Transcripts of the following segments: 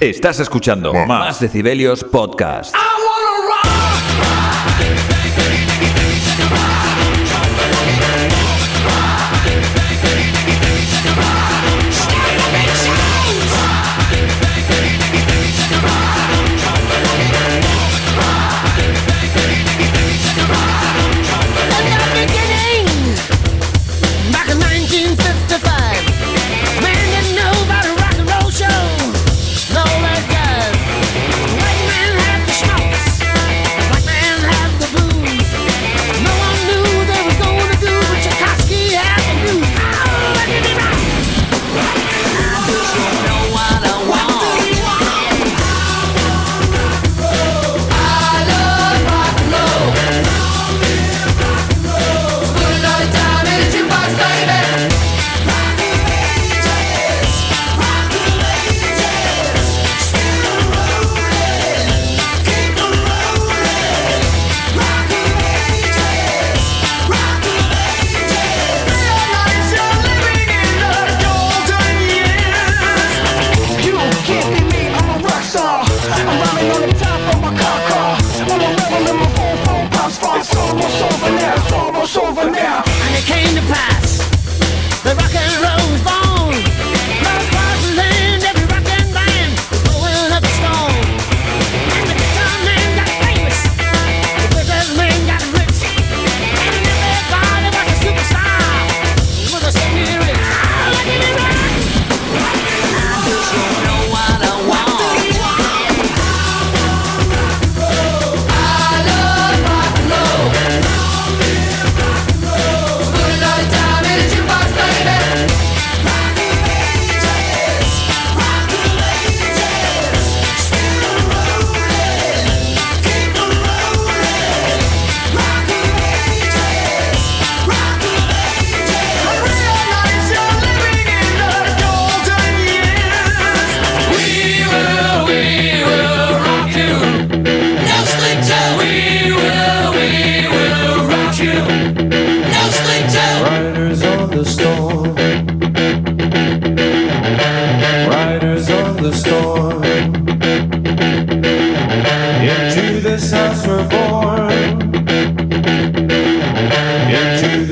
Estás escuchando Más Decibelios Podcast.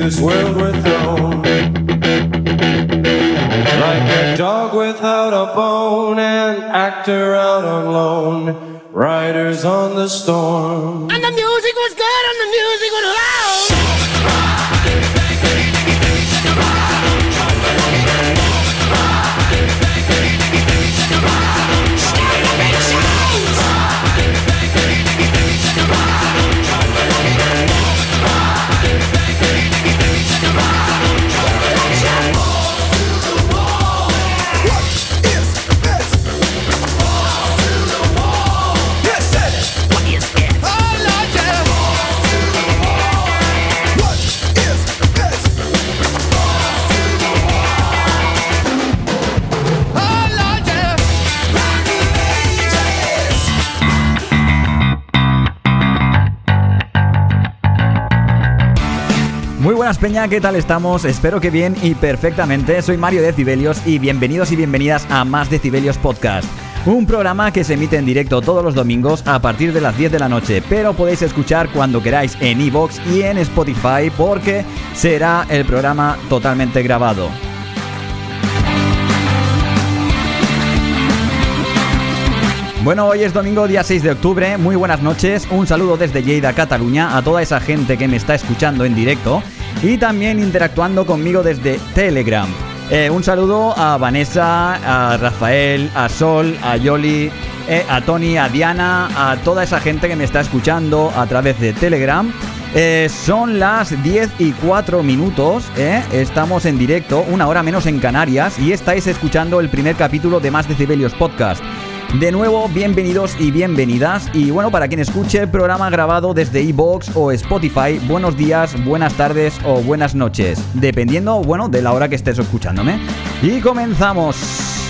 This world we're thrown. Like a dog without a bone, an actor out on loan. Riders on the storm. And the music was good and the music was loud. Peña, ¿qué tal estamos? Espero que bien y perfectamente. Soy Mario Decibelios y bienvenidos y bienvenidas a Más Decibelios Podcast. Un programa que se emite en directo todos los domingos a partir de las 10 de la noche, pero podéis escuchar cuando queráis en iVoox y en Spotify porque será el programa totalmente grabado. Bueno, hoy es domingo día 6 de octubre, muy buenas noches, un saludo desde Lleida, Cataluña, a toda esa gente que me está escuchando en directo y también interactuando conmigo desde Telegram. Eh, un saludo a Vanessa, a Rafael, a Sol, a Yoli, eh, a Tony, a Diana, a toda esa gente que me está escuchando a través de Telegram. Eh, son las 10 y 4 minutos, estamos en directo, una hora menos en Canarias y estáis escuchando el primer capítulo de Más Decibelios Podcast. De nuevo, bienvenidos y bienvenidas. Y bueno, para quien escuche el programa grabado desde iBox o Spotify, buenos días, buenas tardes o buenas noches, dependiendo, bueno, de la hora que estés escuchándome. Y comenzamos.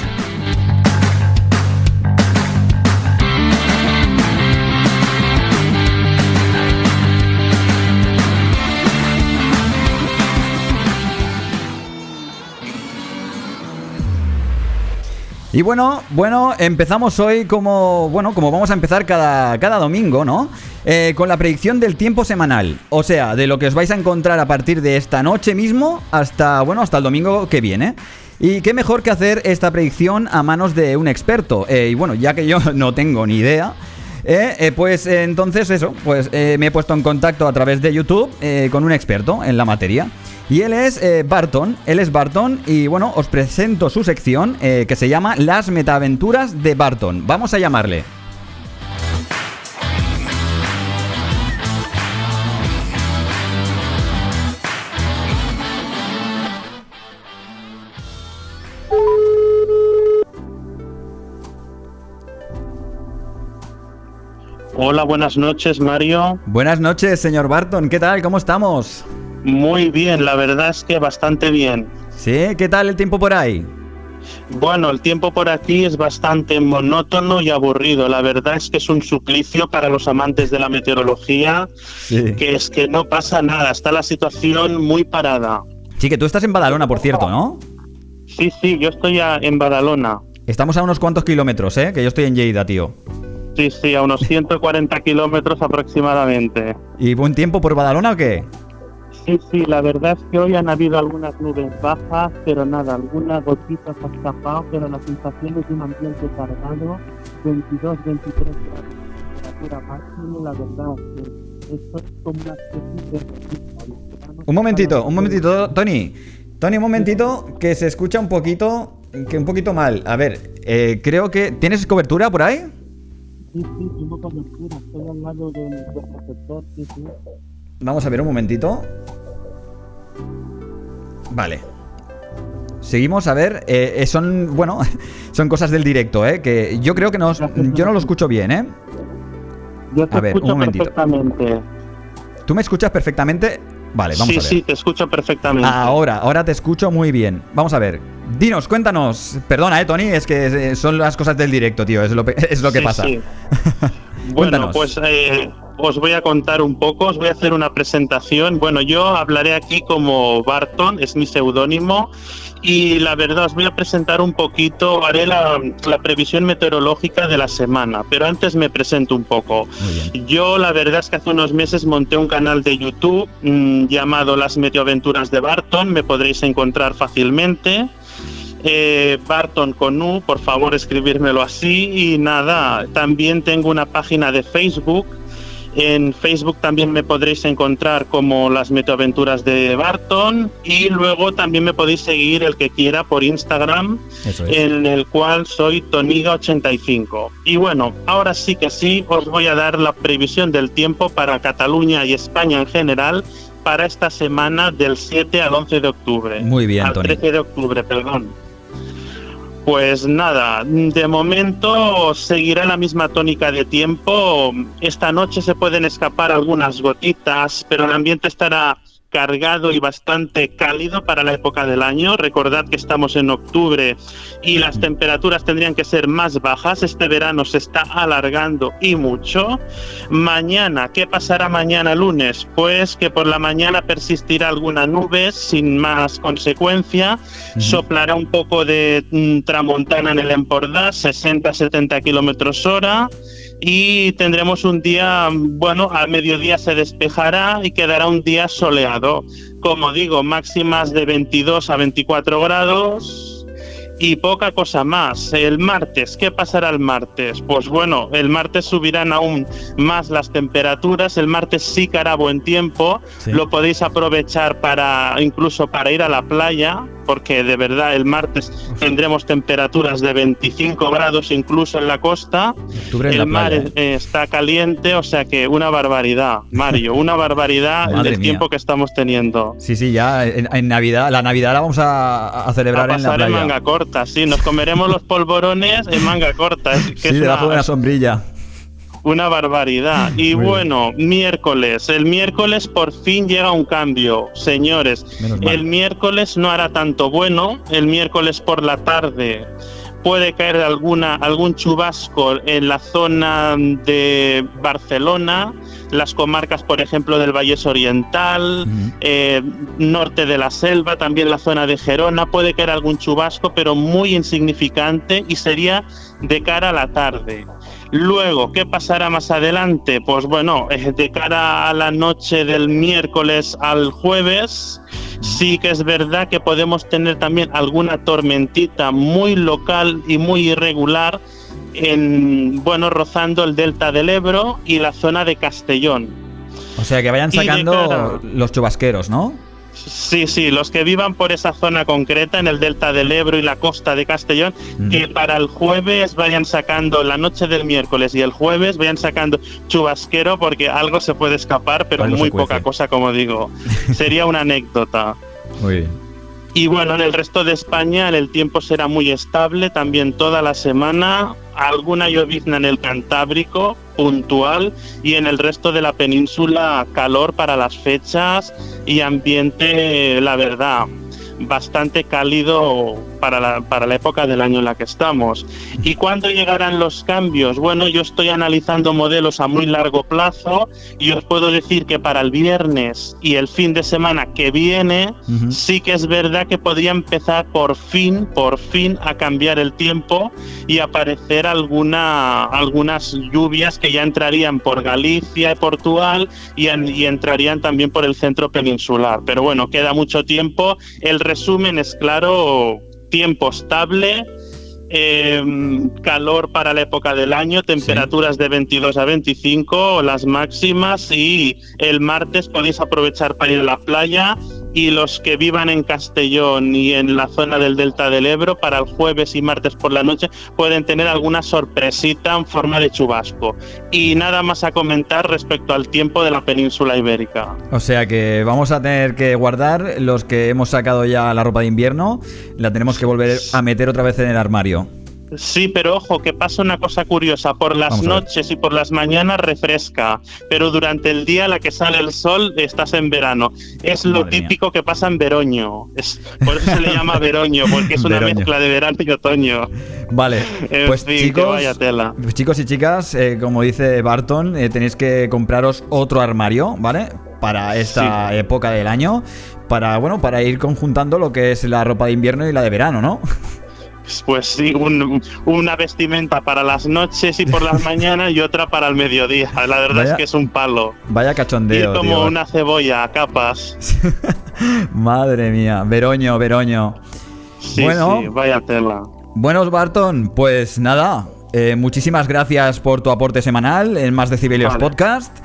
Y bueno, bueno, empezamos hoy como, bueno, como vamos a empezar cada, cada domingo, ¿no? Eh, con la predicción del tiempo semanal. O sea, de lo que os vais a encontrar a partir de esta noche mismo hasta, bueno, hasta el domingo que viene. Y qué mejor que hacer esta predicción a manos de un experto. Eh, y bueno, ya que yo no tengo ni idea, eh, eh, pues entonces eso, pues me he puesto en contacto a través de YouTube con un experto en la materia. Y él es eh, Barton, él es Barton y bueno, os presento su sección eh, que se llama Las Metaventuras de Barton. Vamos a llamarle. Hola, buenas noches, Mario. Buenas noches, señor Barton, ¿qué tal? ¿Cómo estamos? Muy bien, la verdad es que bastante bien. ¿Sí? ¿Qué tal el tiempo por ahí? Bueno, el tiempo por aquí es bastante monótono y aburrido. La verdad es que es un suplicio para los amantes de la meteorología, Sí. que es que no pasa nada, está la situación muy parada. Sí, que tú estás en Badalona, por cierto, ¿no? Sí, sí, yo estoy a- en Badalona. Estamos a unos cuantos kilómetros, ¿eh? Que yo estoy en Lleida, tío. Sí, sí, a unos 140 kilómetros aproximadamente. ¿Y buen tiempo por Badalona o qué? Sí, sí, la verdad es que hoy han habido algunas nubes bajas, pero nada, algunas gotitas ha escapado, pero la sensación es de un ambiente cargado, 22, 23 grados temperatura máxima, la verdad es que esto es como una especie de... Un momentito, un momentito, Tony. Tony, un momentito, que se escucha un poquito, que un poquito mal. A ver, eh, creo que... ¿Tienes cobertura por ahí? Sí, sí, tengo cobertura, estoy al lado del receptor, sí, sí. Vamos a ver un momentito. Vale. Seguimos a ver. eh, eh, son, bueno, son cosas del directo, ¿eh? Que yo creo que no, yo no lo escucho bien, ¿eh? Yo te A ver, un escucho momentito. perfectamente. ¿Tú me escuchas perfectamente? Vale, vamos sí, a ver. sí, te escucho perfectamente. Ahora, ahora te escucho muy bien. Vamos a ver. Dinos, cuéntanos. Perdona, eh, Tony, es que eh, son las cosas del directo, tío. Es lo, es lo que Sí, pasa. sí. Bueno, Cuéntanos. pues eh, os voy a contar un poco, os voy a hacer una presentación. Bueno, yo hablaré aquí como Barton, es mi seudónimo, y la verdad os voy a presentar un poquito, haré la, la previsión meteorológica de la semana, pero antes me presento un poco. Yo la verdad es que hace unos meses monté un canal de YouTube mm, llamado Las Meteoaventuras de Barton, me podréis encontrar fácilmente. Eh, Barton con U, por favor escribírmelo así y nada, también tengo una página de Facebook. En Facebook también me podréis encontrar como las meteoaventuras de Barton y luego también me podéis seguir el que quiera por Instagram es. en el cual soy Toniga85. Y bueno, ahora sí que sí, os voy a dar la previsión del tiempo para Cataluña y España en general para esta semana del 7 al 11 de octubre. Muy bien, al Tony. 13 de octubre, perdón. Pues nada, de momento seguirá la misma tónica de tiempo. Esta noche se pueden escapar algunas gotitas, pero el ambiente estará cargado y bastante cálido para la época del año. Recordad que estamos en octubre y las temperaturas tendrían que ser más bajas. Este verano se está alargando y mucho. Mañana, ¿qué pasará mañana lunes? Pues que por la mañana persistirá alguna nube sin más consecuencia. Soplará un poco de mm, tramontana en el Empordà, 60-70 kilómetros hora. Y tendremos un día, bueno, al mediodía se despejará y quedará un día soleado. Como digo, máximas de 22 a 24 grados y poca cosa más. El martes, ¿qué pasará el martes? Pues bueno, el martes subirán aún más las temperaturas. El martes sí que hará buen tiempo. Sí. Lo podéis aprovechar para incluso para ir a la playa, porque de verdad el martes tendremos temperaturas de 25 grados incluso en la costa. En el la mar playa, es- eh, está caliente, o sea que una barbaridad, Mario, una barbaridad mía. tiempo que estamos teniendo. Sí, sí, ya en, en Navidad, la Navidad la vamos a, a celebrar a en la pasar en, playa. manga corta, sí, nos comeremos los polvorones en manga corta, es que Sí, debajo de una sombrilla. Una barbaridad. Y Muy bueno, miércoles, el miércoles por fin llega un cambio, señores. El miércoles no hará tanto bueno, el miércoles por la tarde puede caer alguna, algún chubasco en la zona de Barcelona, las comarcas, por ejemplo, del Vallés Oriental, eh, norte de la selva, también la zona de Gerona, puede caer algún chubasco, pero muy insignificante y sería de cara a la tarde. Luego, ¿qué pasará más adelante? Pues bueno, eh, de cara a la noche del miércoles al jueves, sí que es verdad que podemos tener también alguna tormentita muy local y muy irregular en, bueno, rozando el delta del Ebro y la zona de Castellón. O sea, que vayan sacando cara- los chubasqueros, ¿no? Sí, sí, los que vivan por esa zona concreta, en el delta del Ebro y la costa de Castellón, Mm. que para el jueves vayan sacando, la noche del miércoles y el jueves vayan sacando chubasquero porque algo se puede escapar, pero Algo muy poca cosa, como digo. Sería una anécdota. Muy bien. Y bueno, en el resto de España el tiempo será muy estable también toda la semana. Alguna llovizna en el Cantábrico, puntual, y en el resto de la península calor para las fechas y ambiente, la verdad, bastante cálido para la, para la época del año en la que estamos. ¿Y cuándo llegarán los cambios? Bueno, yo estoy analizando modelos a muy largo plazo y os puedo decir que para el viernes y el fin de semana que viene, Ujú. sí que es verdad que podría empezar por fin, por fin a cambiar el tiempo y aparecer alguna, algunas lluvias que ya entrarían por Galicia y Portugal y, en- y entrarían también por el centro peninsular. Pero bueno, queda mucho tiempo. El resumen es claro, tiempo estable. eh, calor para la época del año, temperaturas de 22 a 25, las máximas y el martes podéis aprovechar para ir a la playa y los que vivan en Castellón y en la zona del Delta del Ebro para el jueves y martes por la noche pueden tener alguna sorpresita en forma de chubasco. Y nada más a comentar respecto al tiempo de la península ibérica. O sea que vamos a tener que guardar los que hemos sacado ya la ropa de invierno, la tenemos que volver a meter otra vez en el armario. Sí, pero ojo, que pasa una cosa curiosa. Por las Vamos noches y por las mañanas refresca, pero durante el día a la que sale el sol estás en verano. Es lo Madre mía. típico que pasa en Veroño. Es, por eso se le llama Veroño, porque es una Veroño. mezcla de verano y otoño. Vale, En pues fin, chicos, vaya tela. chicos y chicas, eh, como dice Barton, eh, tenéis que compraros otro armario, ¿vale? Para esta época del año, para bueno, para ir conjuntando lo que es la ropa de invierno y la de verano, ¿no? Pues sí, un- una vestimenta para las noches y por las mañanas y otra para el mediodía. La verdad Vaya- es que es un palo. Vaya cachondeo, como tío. una cebolla a capas. Madre mía, Veroño, Veroño. Sí, Bueno. sí, vaya tela. Bueno, Barton, pues nada, eh, muchísimas gracias por tu aporte semanal en Más Decibelios Vale. Podcast.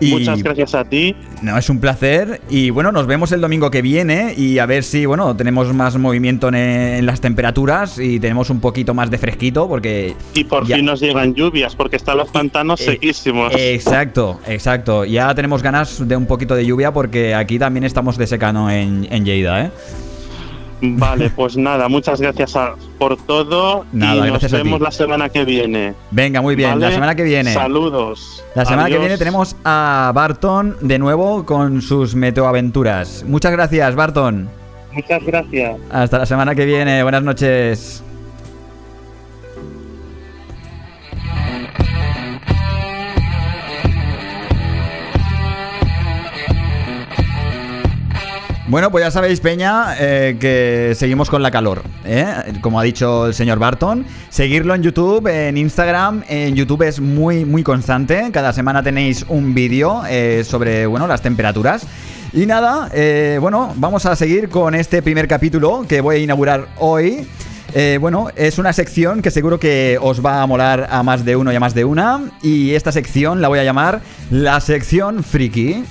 Y Muchas gracias a ti. No, es un placer. Y bueno, nos vemos el domingo que viene y a ver si, bueno, tenemos más movimiento en, en las temperaturas y tenemos un poquito más de fresquito porque... Y por Ya. fin nos llegan lluvias, porque están los pantanos Eh, sequísimos. Exacto, exacto. Ya tenemos ganas de un poquito de lluvia porque aquí también estamos de secano en, en Lleida, ¿eh? Vale, pues nada, muchas gracias a- por todo. Nada, y nos vemos la semana que viene. Venga, muy bien. La semana que viene... Saludos. La semana que viene tenemos a Barton de nuevo con sus meteoaventuras. Muchas gracias, Barton. Muchas gracias. Hasta la semana que viene. Buenas noches. Bueno, pues ya sabéis, Peña, eh, que seguimos con la calor, ¿eh? como ha dicho el señor Barton. Seguirlo en YouTube, en Instagram. En YouTube es muy, muy constante. Cada semana tenéis un vídeo eh, sobre, bueno, las temperaturas. Y nada, eh, bueno, vamos a seguir con este primer capítulo que voy a inaugurar hoy. Bueno, es una sección que seguro que os va a molar a más de uno y a más de una. Y esta sección la voy a llamar la sección friki.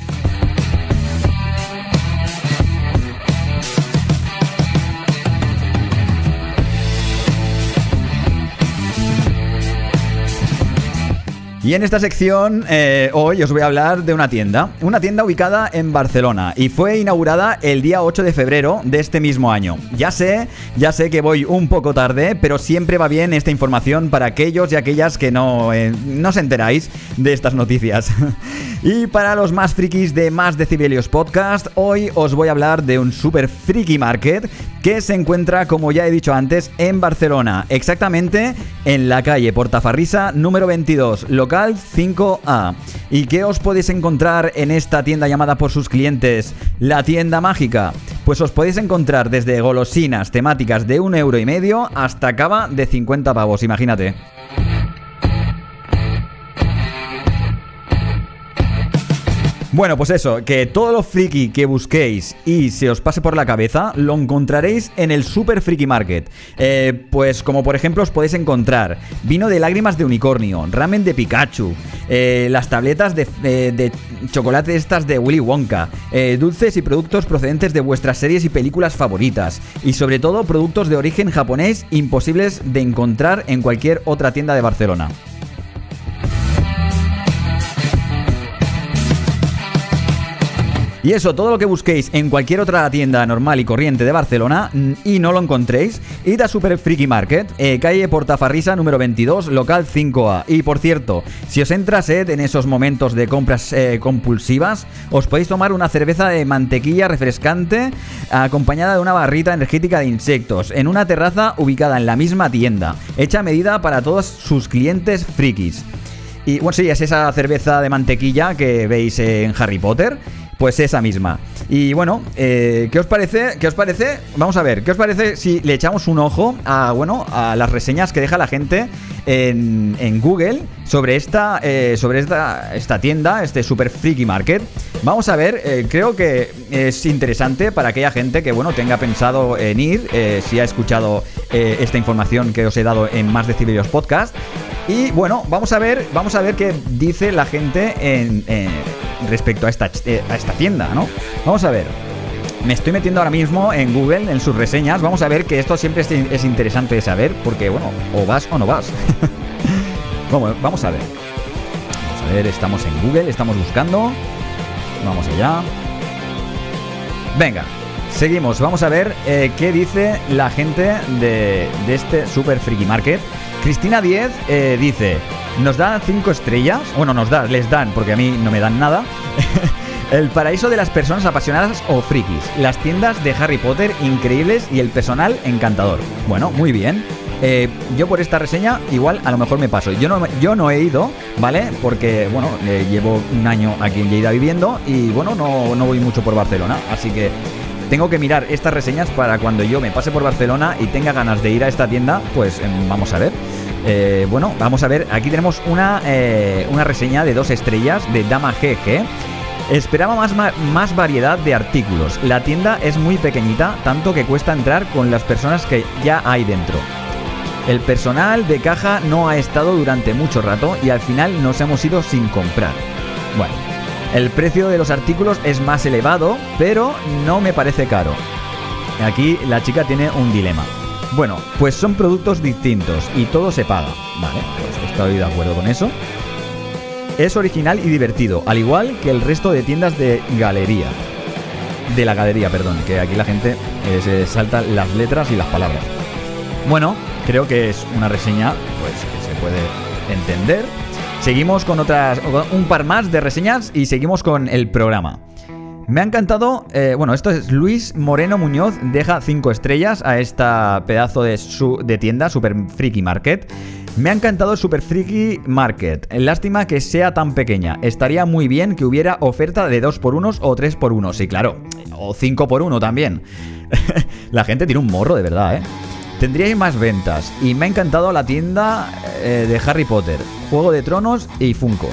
Y en esta sección eh, hoy os voy a hablar de una tienda, una tienda ubicada en Barcelona y fue inaugurada el día 8 de febrero de este mismo año. Ya sé, ya sé que voy un poco tarde, pero siempre va bien esta información para aquellos y aquellas que no, eh, no os enteráis de estas noticias. y para los más frikis de Más Decibelios Podcast, hoy os voy a hablar de un super friki market que se encuentra, como ya he dicho antes, en Barcelona, exactamente en la calle Portafarrisa número 22, local 5A. ¿Y qué os podéis encontrar en esta tienda llamada por sus clientes la tienda mágica? Pues os podéis encontrar desde golosinas temáticas de un euro y medio hasta cava de 50 pavos, imagínate. Bueno, pues eso, que todo lo friki que busquéis y se os pase por la cabeza lo encontraréis en el Super Friki Market. Eh, pues como por ejemplo os podéis encontrar vino de lágrimas de unicornio, ramen de Pikachu, eh, las tabletas de, eh, de chocolate estas de Willy Wonka, eh, dulces y productos procedentes de vuestras series y películas favoritas y sobre todo productos de origen japonés imposibles de encontrar en cualquier otra tienda de Barcelona. Y eso, todo lo que busquéis en cualquier otra tienda normal y corriente de Barcelona mm, y no lo encontréis, id a Super Freaky Market, eh, calle Portafarrisa número 22, local 5A. Y por cierto, si os entra en esos momentos de compras eh, compulsivas, os podéis tomar una cerveza de mantequilla refrescante acompañada de una barrita energética de insectos en una terraza ubicada en la misma tienda, hecha a medida para todos sus clientes frikis. Y bueno, sí, es esa cerveza de mantequilla que veis en Harry Potter. Pues esa misma. Y bueno, eh, ¿qué os parece? ¿Qué os parece? Vamos a ver, ¿qué os parece si le echamos un ojo a, bueno, a las reseñas que deja la gente en, en Google sobre esta, eh, sobre esta, esta tienda, este Super Freaky Market? Vamos a ver, eh, creo que es interesante para aquella gente que, bueno, tenga pensado en ir, eh, si ha escuchado esta información que os he dado en más decibelios podcast. Y bueno, vamos a ver, vamos a ver qué dice la gente en, en- respecto a esta, ch- a esta tienda, ¿no? Vamos a ver. Me estoy metiendo ahora mismo en Google, en sus reseñas. Vamos a ver que esto siempre es, es interesante de saber, porque bueno, o vas o no vas. vamos, vamos a ver. Vamos a ver, estamos en Google, estamos buscando. Vamos allá. Venga, seguimos. Vamos a ver eh, qué dice la gente de, de este Super Freaky Market. Cristina 10 eh, dice, nos dan 5 estrellas. Bueno, nos da, les dan, porque a mí no me dan nada. El paraíso de las personas apasionadas o frikis. Las tiendas de Harry Potter increíbles y el personal encantador. Bueno, muy bien. Eh, yo por esta reseña igual a lo mejor me paso. Yo no, yo no he ido, ¿vale? Porque, bueno, eh, llevo un año aquí en Lleida viviendo y, bueno, no, no voy mucho por Barcelona. Así que tengo que mirar estas reseñas para cuando yo me pase por Barcelona y tenga ganas de ir a esta tienda, pues em, vamos a ver. Eh, bueno, vamos a ver, aquí tenemos una, eh, una reseña de dos estrellas de Dama GG. Esperaba más, más variedad de artículos. La tienda es muy pequeñita, tanto que cuesta entrar con las personas que ya hay dentro. El personal de caja no ha estado durante mucho rato y al final nos hemos ido sin comprar. Bueno, el precio de los artículos es más elevado, pero no me parece caro. Aquí la chica tiene un dilema. Bueno, pues son productos distintos y todo se paga. Vale, pues estoy de acuerdo con eso. Es original y divertido, al igual que el resto de tiendas de galería. De la galería, perdón, que aquí la gente eh, se salta las letras y las palabras. Bueno, creo que es una reseña pues que se puede entender. Seguimos con otras un par más de reseñas y seguimos con el programa. Me ha encantado, eh, bueno, esto es Luis Moreno Muñoz, deja 5 estrellas a esta pedazo de, tienda, Super Freaky Market. Me ha encantado Super Freaky Market. Lástima que sea tan pequeña. Estaría muy bien que hubiera oferta de 2x1 o 3x1. Sí, claro. O 5x1 también. La gente tiene un morro, de verdad, ¿eh? Tendríais más ventas. Y me ha encantado la tienda eh, de Harry Potter, Juego de Tronos y Funko.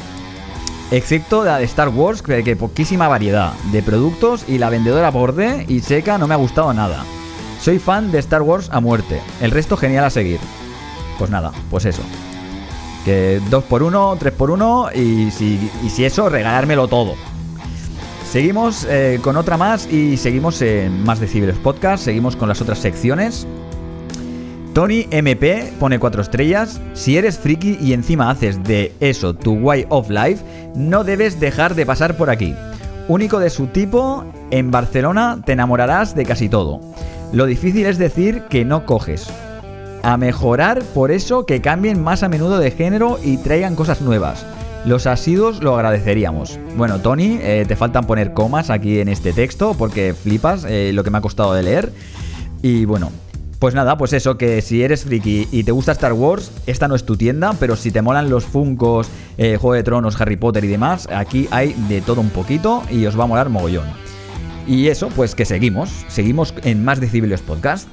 Excepto la de Star Wars, que, que poquísima variedad de productos y la vendedora borde y seca no me ha gustado nada. Soy fan de Star Wars a muerte. El resto genial a seguir. Pues nada, pues eso. Que 2x1, 3x1 y si, y si eso, regalármelo todo. Seguimos eh, con otra más y seguimos en más Decibeles Podcast. Seguimos con las otras secciones. Tony MP pone 4 estrellas. Si eres friki y encima haces de eso tu way of life, no debes dejar de pasar por aquí. Único de su tipo, en Barcelona te enamorarás de casi todo. Lo difícil es decir que no coges. A mejorar por eso que cambien más a menudo de género y traigan cosas nuevas. Los asiduos lo agradeceríamos. Bueno, Tony, eh, te faltan poner comas aquí en este texto porque flipas eh, lo que me ha costado de leer. Y bueno, pues nada, pues eso, que si eres friki y te gusta Star Wars, esta no es tu tienda, pero si te molan los Funkos, eh, Juego de Tronos, Harry Potter y demás, aquí hay de todo un poquito y os va a molar mogollón. Y eso, pues que seguimos, seguimos en más Decibelios Podcast.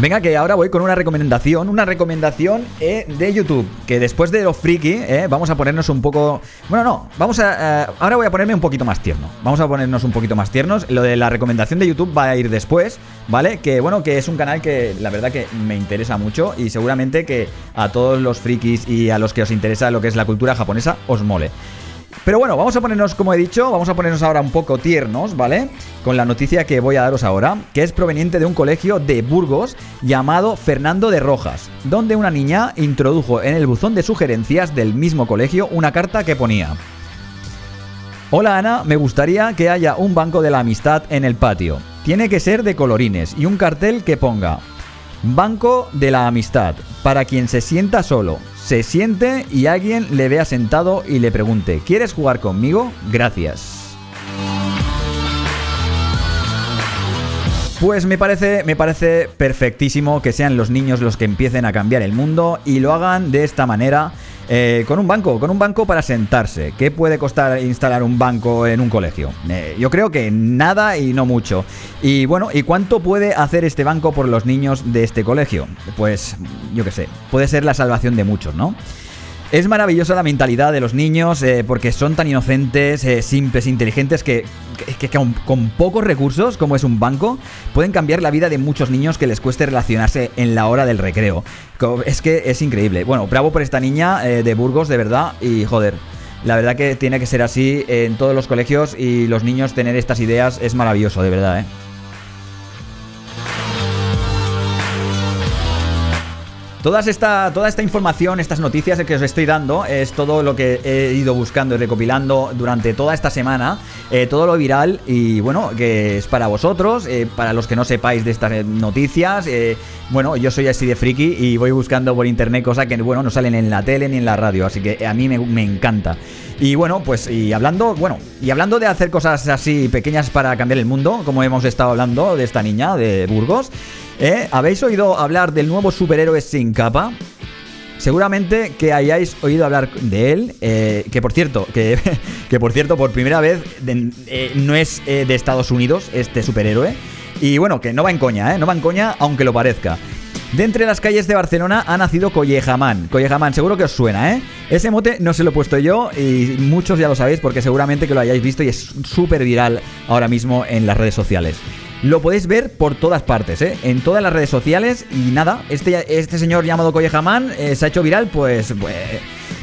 Venga, que ahora voy con una recomendación, una recomendación eh, de YouTube, que después de lo friki, eh, vamos a ponernos un poco... Bueno, no, vamos a... eh, ahora voy a ponerme un poquito más tierno, vamos a ponernos un poquito más tiernos. Lo de la recomendación de YouTube va a ir después, ¿vale? Que bueno, que es un canal que la verdad que me interesa mucho y seguramente que a todos los frikis y a los que os interesa lo que es la cultura japonesa os mole. Pero bueno, vamos a ponernos, como he dicho, vamos a ponernos ahora un poco tiernos, ¿vale? Con la noticia que voy a daros ahora, que es proveniente de un colegio de Burgos llamado Fernando de Rojas, donde una niña introdujo en el buzón de sugerencias del mismo colegio una carta que ponía... Hola Ana, me gustaría que haya un banco de la amistad en el patio. Tiene que ser de colorines y un cartel que ponga Banco de la amistad, para quien se sienta solo, se siente y alguien le vea sentado y le pregunte, ¿quieres jugar conmigo? Gracias. Pues me parece, me parece perfectísimo que sean los niños los que empiecen a cambiar el mundo y lo hagan de esta manera. Eh, con un banco, con un banco para sentarse. ¿Qué puede costar instalar un banco en un colegio? Eh, yo creo que nada y no mucho. Y bueno, ¿y cuánto puede hacer este banco por los niños de este colegio? Pues yo qué sé, puede ser la salvación de muchos, ¿no? Es maravillosa la mentalidad de los niños eh, porque son tan inocentes, eh, simples, inteligentes que, con, pocos recursos, como es un banco, pueden cambiar la vida de muchos niños que les cueste relacionarse en la hora del recreo. Es que es increíble. Bueno, bravo por esta niña eh, de Burgos, de verdad, y joder. La verdad que tiene que ser así en todos los colegios y los niños tener estas ideas es maravilloso, de verdad, ¿eh? Todas esta, toda esta información, estas noticias que os estoy dando, es todo lo que he ido buscando y recopilando durante toda esta semana, eh, todo lo viral y bueno, que es para vosotros, eh, para los que no sepáis de estas eh, noticias, bueno, yo soy así de friki y voy buscando por internet cosas que bueno, no salen en la tele ni en la radio, así que a mí me, me encanta. Y bueno, pues y hablando, bueno, y hablando de hacer cosas así pequeñas para cambiar el mundo, como hemos estado hablando de esta niña de Burgos, ¿eh? ¿habéis oído hablar del nuevo superhéroe sin capa? Seguramente que hayáis oído hablar de él, eh, que por cierto, que, que por cierto, por primera vez eh, no es eh, de Estados Unidos este superhéroe. Y bueno, que no va en coña, ¿eh? No va en coña, aunque lo parezca. De entre las calles de Barcelona ha nacido Collejamán. Collejamán, seguro que os suena, ¿eh? Ese mote no se lo he puesto yo y muchos ya lo sabéis porque seguramente que lo hayáis visto y es súper viral ahora mismo en las redes sociales. Lo podéis ver por todas partes, ¿eh? En todas las redes sociales y nada, este, este señor llamado Collejamán eh, se ha hecho viral, pues... pues,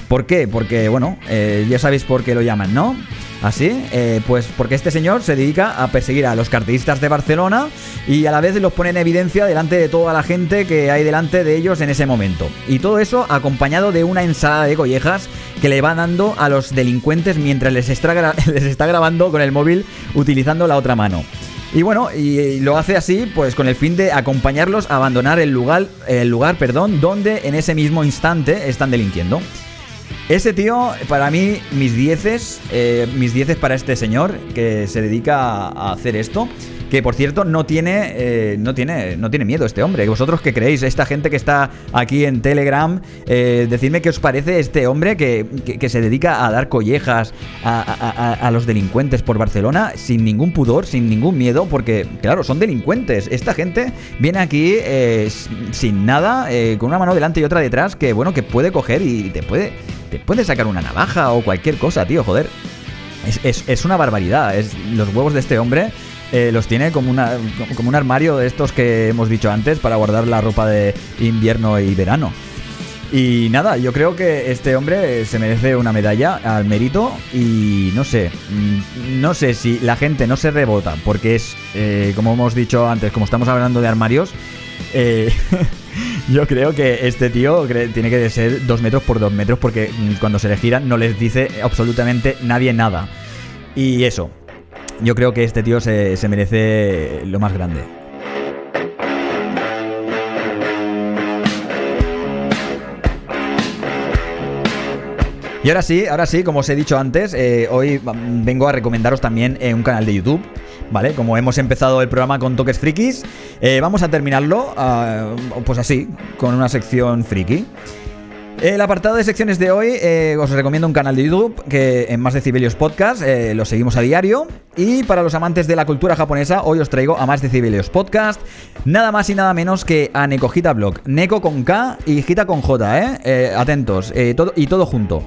¿Por qué? Porque, bueno, eh, ya sabéis por qué lo llaman, ¿no? Así, eh, pues porque este señor se dedica a perseguir a los cartelistas de Barcelona y a la vez los pone en evidencia delante de toda la gente que hay delante de ellos en ese momento. Y todo eso acompañado de una ensalada de collejas que le va dando a los delincuentes mientras les está, les está grabando con el móvil utilizando la otra mano. Y bueno, y, lo hace así, pues con el fin de acompañarlos a abandonar el lugar, el lugar, perdón, donde en ese mismo instante están delinquiendo. Ese tío, para mí, mis dieces, eh, mis dieces para este señor que se dedica a hacer esto. Que por cierto, no tiene, eh, no tiene, no tiene miedo este hombre. ¿Vosotros qué creéis? Esta gente que está aquí en Telegram, eh, decidme qué os parece este hombre que, que- se dedica a dar collejas a, a- los delincuentes por Barcelona sin ningún pudor, sin ningún miedo, porque, claro, son delincuentes. Esta gente viene aquí eh, sin nada, eh, con una mano delante y otra detrás, que bueno, que puede coger y te puede, te puede sacar una navaja o cualquier cosa, tío, joder. Es, es- es una barbaridad. Es, los huevos de este hombre eh, los tiene como, una, como- un armario de estos que hemos dicho antes para guardar la ropa de invierno y verano. Y nada, yo creo que este hombre se merece una medalla al mérito y no sé, mm, no sé si la gente no se rebota porque es, eh, como hemos dicho antes, como estamos hablando de armarios, eh, yo creo que este tío tiene que ser dos metros por dos metros porque mm, cuando se le giran no les dice absolutamente nadie nada. Y eso, yo creo que este tío se, se merece lo más grande. Y ahora sí, ahora sí, como os he dicho antes, eh, hoy vengo a recomendaros también eh, un canal de YouTube, ¿vale? Como hemos empezado el programa con toques frikis, eh, vamos a terminarlo, ah, pues así, con una sección friki. El apartado de secciones de hoy, eh, os recomiendo un canal de YouTube que en Más Decibelios Podcast eh, lo seguimos a diario. Y para los amantes de la cultura japonesa, hoy os traigo a Más Decibelios Podcast, nada más y nada menos que a Nekojita Blog. Neko con K y Gita con J, ¿eh? Eh, atentos, y todo junto.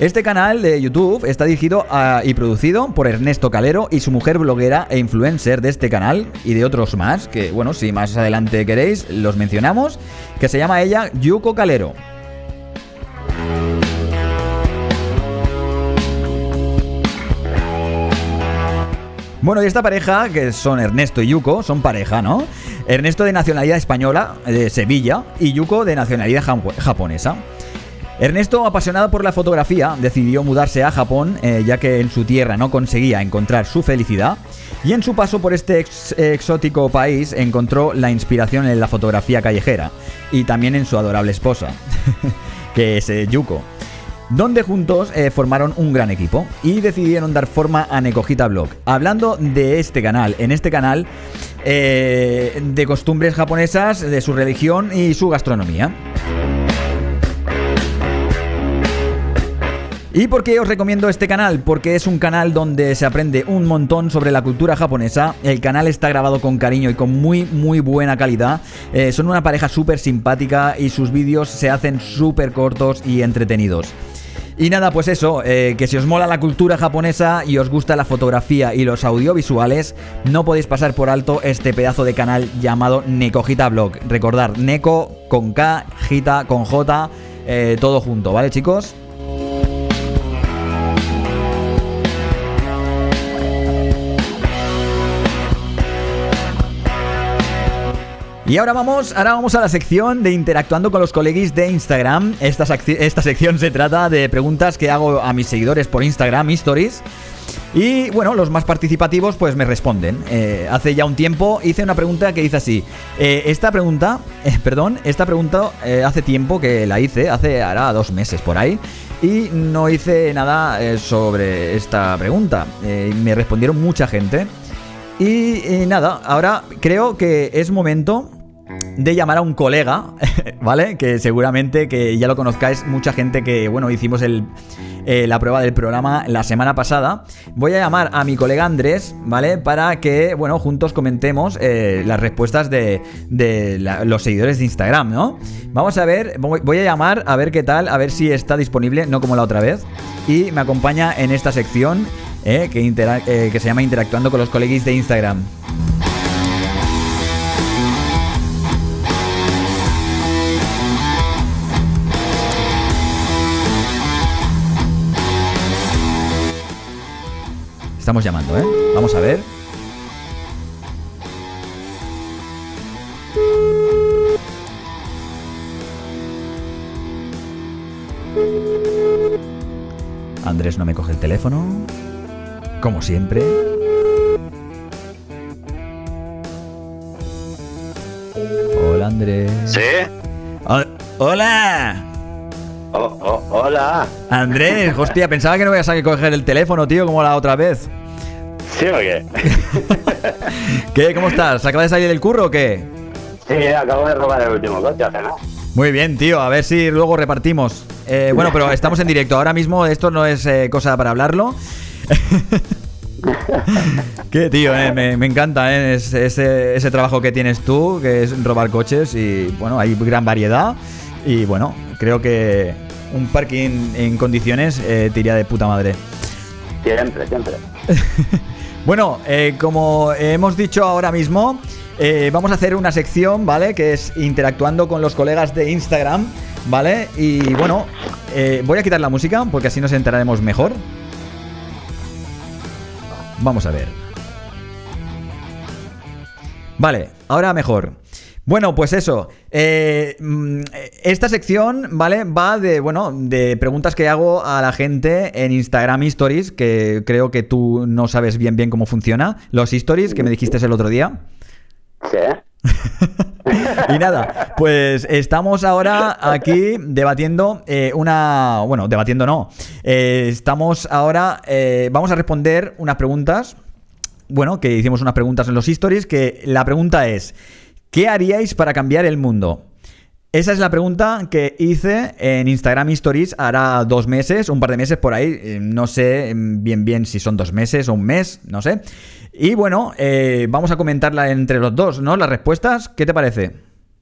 Este canal de YouTube está dirigido y producido por Ernesto Calero y su mujer bloguera e influencer de este canal y de otros más, que bueno, si más adelante queréis, los mencionamos, que se llama ella Yuko Calero. Bueno, y esta pareja, que son Ernesto y Yuko, son pareja, ¿no? Ernesto de nacionalidad española, de Sevilla, y Yuko de nacionalidad japo- japonesa. Ernesto, apasionado por la fotografía, decidió mudarse a Japón, eh, ya que en su tierra no conseguía encontrar su felicidad, y en su paso por este ex- exótico país encontró la inspiración en la fotografía callejera, y también en su adorable esposa, que es eh, Yuko donde juntos eh, formaron un gran equipo y decidieron dar forma a Nekojita Blog. Hablando de este canal, en este canal eh, de costumbres japonesas, de su religión y su gastronomía. ¿Y por qué os recomiendo este canal? Porque es un canal donde se aprende un montón sobre la cultura japonesa. El canal está grabado con cariño y con muy, muy buena calidad. Eh, son una pareja súper simpática y sus vídeos se hacen súper cortos y entretenidos. Y nada, pues eso, eh, que si os mola la cultura japonesa y os gusta la fotografía y los audiovisuales, no podéis pasar por alto este pedazo de canal llamado Nekojita Blog. Recordar, Neko con K, Gita con J, eh, todo junto, ¿vale chicos? Y ahora vamos, ahora vamos a la sección de interactuando con los colegis de Instagram. Esta, esta sección se trata de preguntas que hago a mis seguidores por Instagram, Stories. Y bueno, los más participativos pues me responden. Eh, hace ya un tiempo hice una pregunta que dice así. Eh, esta pregunta, eh, perdón, esta pregunta hace tiempo que la hice, hace ahora dos meses por ahí. Y no hice nada sobre esta pregunta. Me respondieron mucha gente. Y nada, ahora creo que es momento de llamar a un colega, ¿vale? Que seguramente que ya lo conozcáis, mucha gente que, bueno, hicimos el, eh, la prueba del programa la semana pasada. Voy a llamar a mi colega Andrés, ¿vale? Para que, bueno, juntos comentemos eh, las respuestas de, de los seguidores de Instagram, ¿no? Vamos a ver, voy a llamar a ver qué tal, a ver si está disponible, no como la otra vez. Y me acompaña en esta sección eh, que, eh, que se llama Interactuando con los colegis de Instagram. Estamos llamando, ¿eh? Vamos a ver. Andrés no me coge el teléfono. Como siempre. Hola Andrés. ¿Sí? Ho- Hola. Oh, oh, hola. Andrés, hostia, pensaba que no ibas a coger el teléfono, tío, como la otra vez. ¿Sí o qué? ¿Qué? ¿Cómo estás? ¿Acabas de salir del curro o qué? Sí, acabo de robar el último coche hace nada. Muy bien, tío, a ver si luego repartimos. Eh, bueno, pero estamos en directo. Ahora mismo esto no es eh, cosa para hablarlo. Qué tío, eh, me, me encanta eh, es- ese, ese trabajo que tienes tú, que es robar coches y bueno, hay gran variedad y bueno, creo que un parking en condiciones eh, te iría de puta madre. Siempre, siempre. Bueno, eh, como hemos dicho ahora mismo, eh, vamos a hacer una sección, ¿vale? Que es interactuando con los colegas de Instagram. ¿vale? Y bueno, eh, voy a quitar la música porque así nos enteraremos mejor. Vamos a ver. Vale, ahora mejor. Bueno, pues eso. eh, mm, esta sección, ¿vale? Va de, bueno, de preguntas que hago a la gente en Instagram Stories, que creo que tú no sabes bien bien cómo funciona. Los Stories que me dijiste el otro día. Sí. Y nada, pues estamos ahora aquí debatiendo eh, una... Bueno, debatiendo no. Eh, estamos ahora... eh, vamos a responder unas preguntas. Bueno, que hicimos unas preguntas en los stories, que la pregunta es, ¿qué haríais para cambiar el mundo? Esa es la pregunta que hice en Instagram Stories hará dos meses, un par de meses por ahí. eh, No sé mm, bien bien si son dos meses o un mes, no sé. Y bueno, eh, vamos a comentarla entre los dos, ¿no? Las respuestas, ¿qué te parece?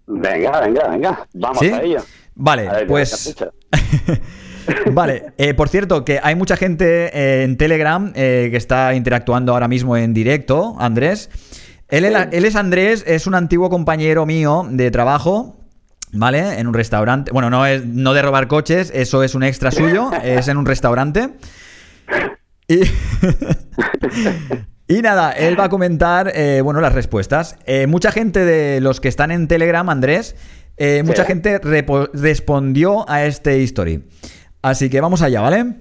Venga, venga, venga. Vamos ¿Sí? a ello. Vale, A ver, pues... Vale, eh, por cierto, que hay mucha gente eh, en Telegram eh, que está interactuando ahora mismo en directo, Andrés. Él, él- él es Andrés, es un antiguo compañero mío de trabajo, ¿vale? En un restaurante. Bueno, no es no de robar coches, eso es un extra suyo, es en un restaurante. Y, y nada, él va a comentar, eh, bueno, las respuestas. Eh, mucha gente de los que están en Telegram, Andrés, eh, mucha gente respondió a este history. Así que vamos allá, ¿vale?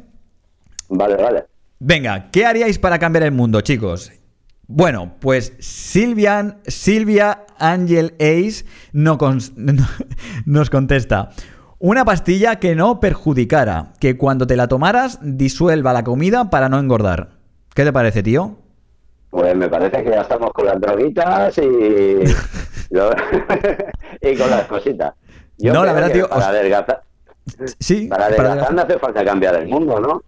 Vale, vale. Venga, ¿qué haríais para cambiar el mundo, chicos? Bueno, pues Silvia, Silvia Angel Ace no nos contesta. Una pastilla que no perjudicara, que cuando te la tomaras disuelva la comida para no engordar. ¿Qué te parece, tío? Pues me parece que ya estamos con las droguitas y, y con las cositas. Yo No, la verdad, tío, Para os- adelgazar, Sí, para para adelgazar no hace falta cambiar el mundo, ¿no?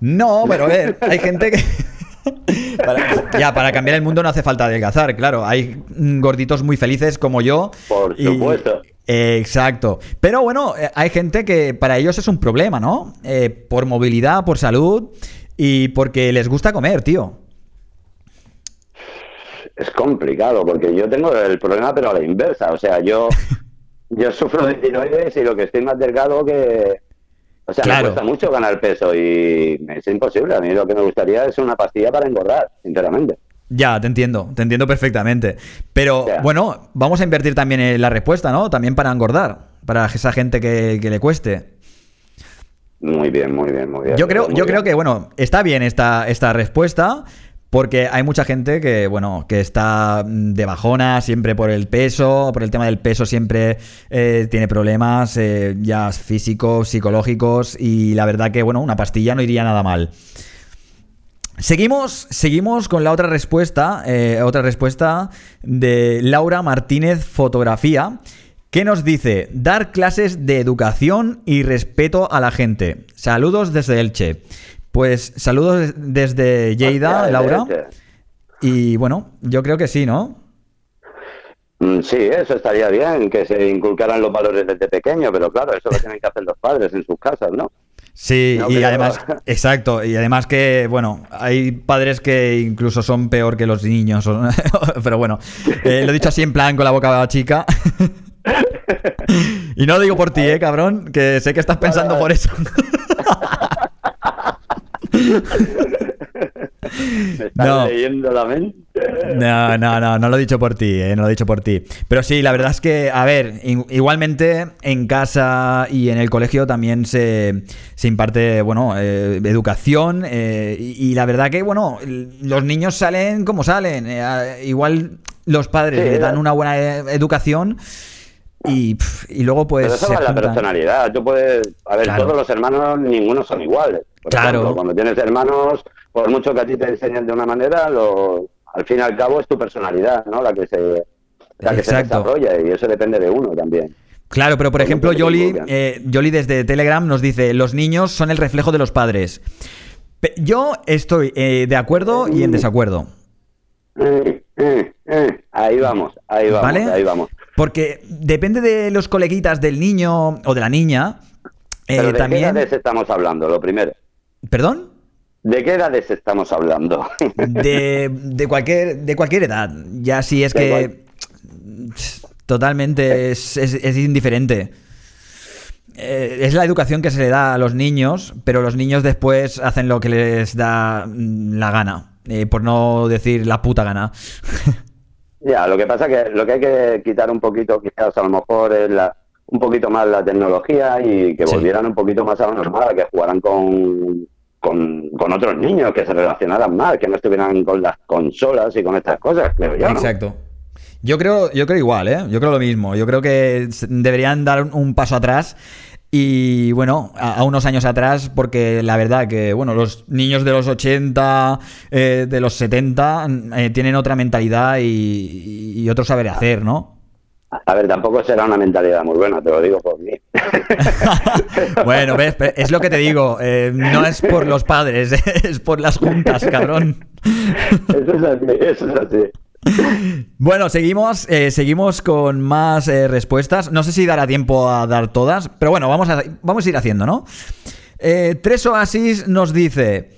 No, pero a ver, hay gente que... Para- ya, para cambiar el mundo no hace falta adelgazar, claro. Hay gorditos muy felices como yo. Por y- supuesto. eh, exacto. Pero bueno, eh, hay gente que para ellos es un problema, ¿no? Eh, por movilidad, por salud y porque les gusta comer, tío. Es complicado porque yo tengo el problema pero a la inversa. O sea, yo, yo sufro de tiroides y lo que estoy más delgado que... O sea, Claro. me cuesta mucho ganar peso y es imposible. A mí lo que me gustaría es una pastilla para engordar, sinceramente. Ya, te entiendo, te entiendo perfectamente. Pero bueno, vamos a invertir también en la respuesta, ¿no? También para engordar, para esa gente que, que le cueste. Muy bien, muy bien, muy bien. Yo creo, yo bien. creo que, bueno, está bien esta, esta respuesta. Porque hay mucha gente que, bueno, que está mm, de bajona siempre por el peso, por el tema del peso siempre eh, tiene problemas eh, ya físicos, psicológicos y la verdad que, bueno, una pastilla no iría nada mal. Seguimos, seguimos con la otra respuesta, eh, otra respuesta de Laura Martínez Fotografía, que nos dice, dar clases de educación y respeto a la gente. Saludos desde Elche. Pues saludos desde Lleida, Laura. Y bueno, yo creo que sí, ¿no? Mm, Sí, eso estaría bien, que se inculcaran los valores desde pequeño, pero claro, eso lo tienen que hacer los padres en sus casas, ¿no? Sí, No, y además, exacto, y además que, bueno, hay padres que incluso son peor que los niños, pero bueno, eh, lo he dicho así en plan con la boca chica. y no lo digo por ti, eh, cabrón, que sé que estás pensando por eso. Me estás No. leyendo la mente. No, no, no, no lo he dicho por ti, eh, no lo he dicho por ti. Pero sí, la verdad es que, a ver, igualmente en casa y en el colegio también se, se imparte, bueno, eh, educación eh, y, y la verdad que, bueno, los niños salen como salen. eh, igual los padres Sí, le dan una buena educación y, luego pues... Pero eso se va la personalidad. Tú puedes. A ver, Claro. todos los hermanos, ninguno son iguales. Por Claro. ejemplo, cuando tienes hermanos, por mucho que a ti te enseñen de una manera, lo, al fin y al cabo es tu personalidad, ¿no? La que se, la que se desarrolla y eso depende de uno también. Claro, pero por ejemplo, Yoli, eh, Yoli desde Telegram nos dice, los niños son el reflejo de los padres. Yo estoy eh, de acuerdo y en desacuerdo. Eh, eh, eh, Ahí vamos, ahí vamos, ¿Vale? ahí vamos. Porque depende de los coleguitas del niño o de la niña. Pero ¿de qué también. edades estamos hablando? Lo primero. ¿Perdón? ¿De qué edades estamos hablando? De, de cualquier, de cualquier edad. Ya si es que. Totalmente es, es- es indiferente. eh, es la educación que se le da a los niños, pero los niños después hacen lo que les da mm, la gana, eh, por no decir la puta gana. Ya, lo que pasa que lo que hay que quitar un poquito, quizás a lo mejor es la, un poquito más la tecnología y que Sí. volvieran un poquito más a lo normal, que jugaran con, con, con otros niños, que se relacionaran más, que no estuvieran con las consolas y con estas cosas, creo yo. ¿no? Exacto. Yo creo, yo creo igual, ¿eh? Yo creo lo mismo. Yo creo que deberían dar un- un paso atrás y, bueno, a, a unos años atrás, porque la verdad que, bueno, los niños de los 80, eh, de los 70, eh, tienen otra mentalidad y, y otro saber hacer, ¿no? A ver, tampoco será una mentalidad muy buena, te lo digo por mí. bueno, ves, es lo que te digo. eh, no es por los padres, es por las juntas, cabrón. Eso es así, eso es así. Bueno, seguimos, eh, seguimos con más eh, respuestas. No sé si dará tiempo a dar todas, pero bueno, vamos a, vamos a ir haciendo, ¿no? Eh, Tres Oasis nos dice: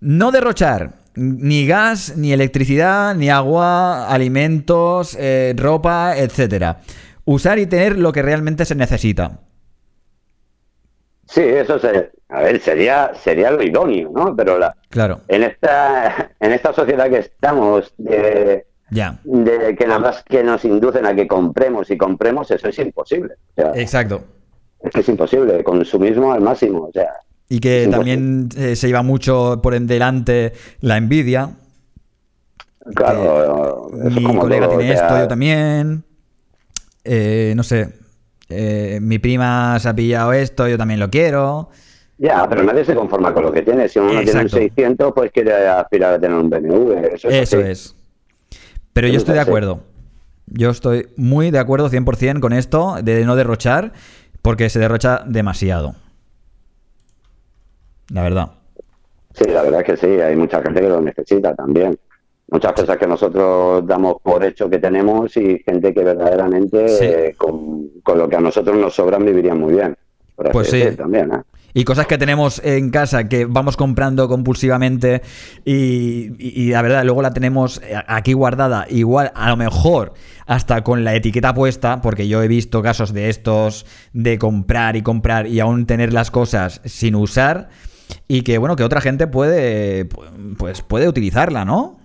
no derrochar ni gas, ni electricidad, ni agua, alimentos, eh, ropa, etcétera. Usar y tener lo que realmente se necesita. Sí, eso se, a ver, sería, sería lo idóneo, ¿no? Pero la, Claro, en esta, en esta sociedad que estamos, de, ya. de que nada más que nos inducen a que compremos y compremos, eso es imposible. O sea, Exacto. es que es imposible, consumismo al máximo. O sea, Y que Sí, también eh, se lleva mucho por en delante la envidia. claro, es mi como colega todo, tiene esto, yo también. Eh, no sé. Eh, mi prima se ha pillado esto, yo también lo quiero. Ya, pero nadie se conforma con lo que tiene. Si uno no tiene un Exacto. 600, pues quiere aspirar a tener un BMW. Eso es. Eso es. Pero yo estoy de acuerdo. Yo estoy muy de acuerdo 100% con esto de no derrochar, porque se derrocha demasiado. La verdad. Sí, la verdad es que sí, hay mucha gente que lo necesita también. Muchas cosas que nosotros damos por hecho que tenemos y gente que verdaderamente Sí. eh, con, con lo que a nosotros nos sobran vivirían muy bien. Por Pues sí. también, ¿eh? Y cosas que tenemos en casa que vamos comprando compulsivamente y, y- y la verdad luego la tenemos aquí guardada igual a lo mejor hasta con la etiqueta puesta porque yo he visto casos de estos de comprar y comprar y aún tener las cosas sin usar y que bueno que otra gente puede pues puede utilizarla, ¿no?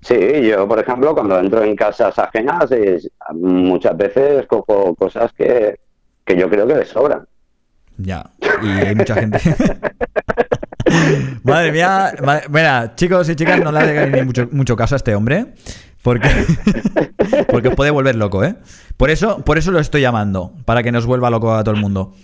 Sí, yo, por ejemplo, cuando entro en casas ajenas, es- muchas veces cojo cosas que, que yo creo que les sobran. Ya, y hay mucha gente. Madre mía, mira, chicos y chicas, no le hagáis ni mucho, mucho caso a este hombre, porque, porque os puede volver loco, ¿eh? Por eso, por eso lo estoy llamando, para que nos vuelva loco a todo el mundo.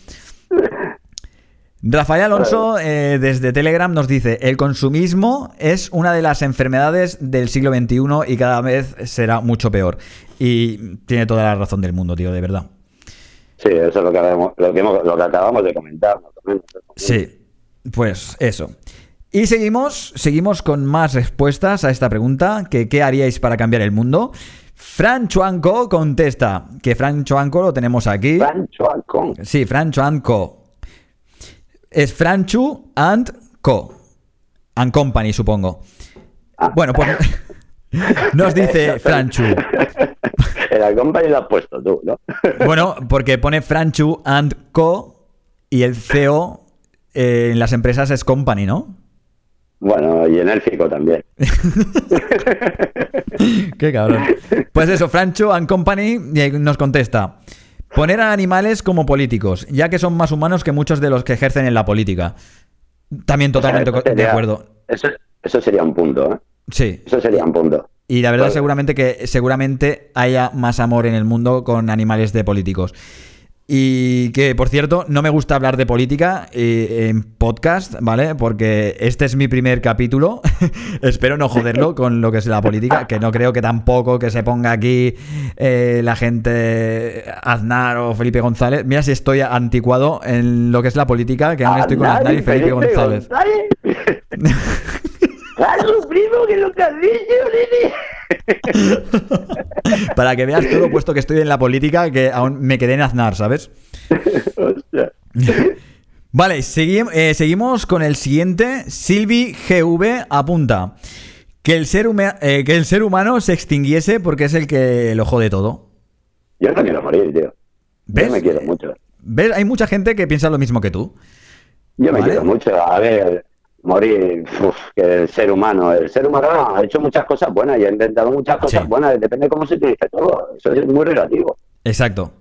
Rafael Alonso, eh, desde Telegram, nos dice: El consumismo es una de las enfermedades del siglo XXI y cada vez será mucho peor. Y tiene toda la razón del mundo, tío, de verdad. Sí, eso es lo que, habíamos- lo que, hemos- lo que acabamos de comentar. Sí, pues eso. Y seguimos, seguimos con más respuestas a esta pregunta, que ¿qué haríais para cambiar el mundo? Fran Chuanco contesta, que Fran Chuanco lo tenemos aquí. Rancho Halcón. Sí, Fran Chuanco. Es Franchu and Co. And Company, supongo. Ah. Bueno, pues nos dice Franchu. El Accompany lo has puesto tú, ¿no? Bueno, porque pone Franchu and Co. y el CEO eh, en las empresas es Company, ¿no? Bueno, y enérgico también. Qué cabrón. Pues eso, Francho and Company eh, nos contesta. Poner a animales como políticos, ya que son más humanos que muchos de los que ejercen en la política. También totalmente de acuerdo. Eso, eso sería un punto, ¿eh? Sí. Eso sería un punto. Y la verdad seguramente que seguramente haya más amor en el mundo con animales de políticos. Y que, por cierto, no me gusta hablar de política eh, en podcast, ¿vale? Porque este es mi primer capítulo. Espero no joderlo con lo que es la política, que no creo que tampoco que se ponga aquí eh, la gente Aznar o Felipe González. Mira si estoy anticuado en lo que es la política, que aún estoy con Aznar y Felipe González. Claro, primo, que lo que has dicho, nene. Para que veas todo puesto que estoy en la política, que aún me quedé en Aznar, ¿sabes? Hostia. Vale, segui- eh, seguimos con el siguiente. Silvi GV apunta que el, ser eh, que el ser humano se extinguiese porque es el que lo jode todo. Yo no quiero morir, tío. ¿Ves? Yo me quiero mucho. ¿Ves? Hay mucha gente que piensa lo mismo que tú. Yo me Vale. quiero mucho. A ver, morir, uf, que el ser humano, el ser humano ha hecho muchas cosas buenas y ha inventado muchas cosas Sí. buenas. Depende de cómo se utilice todo. Eso es muy relativo. Exacto.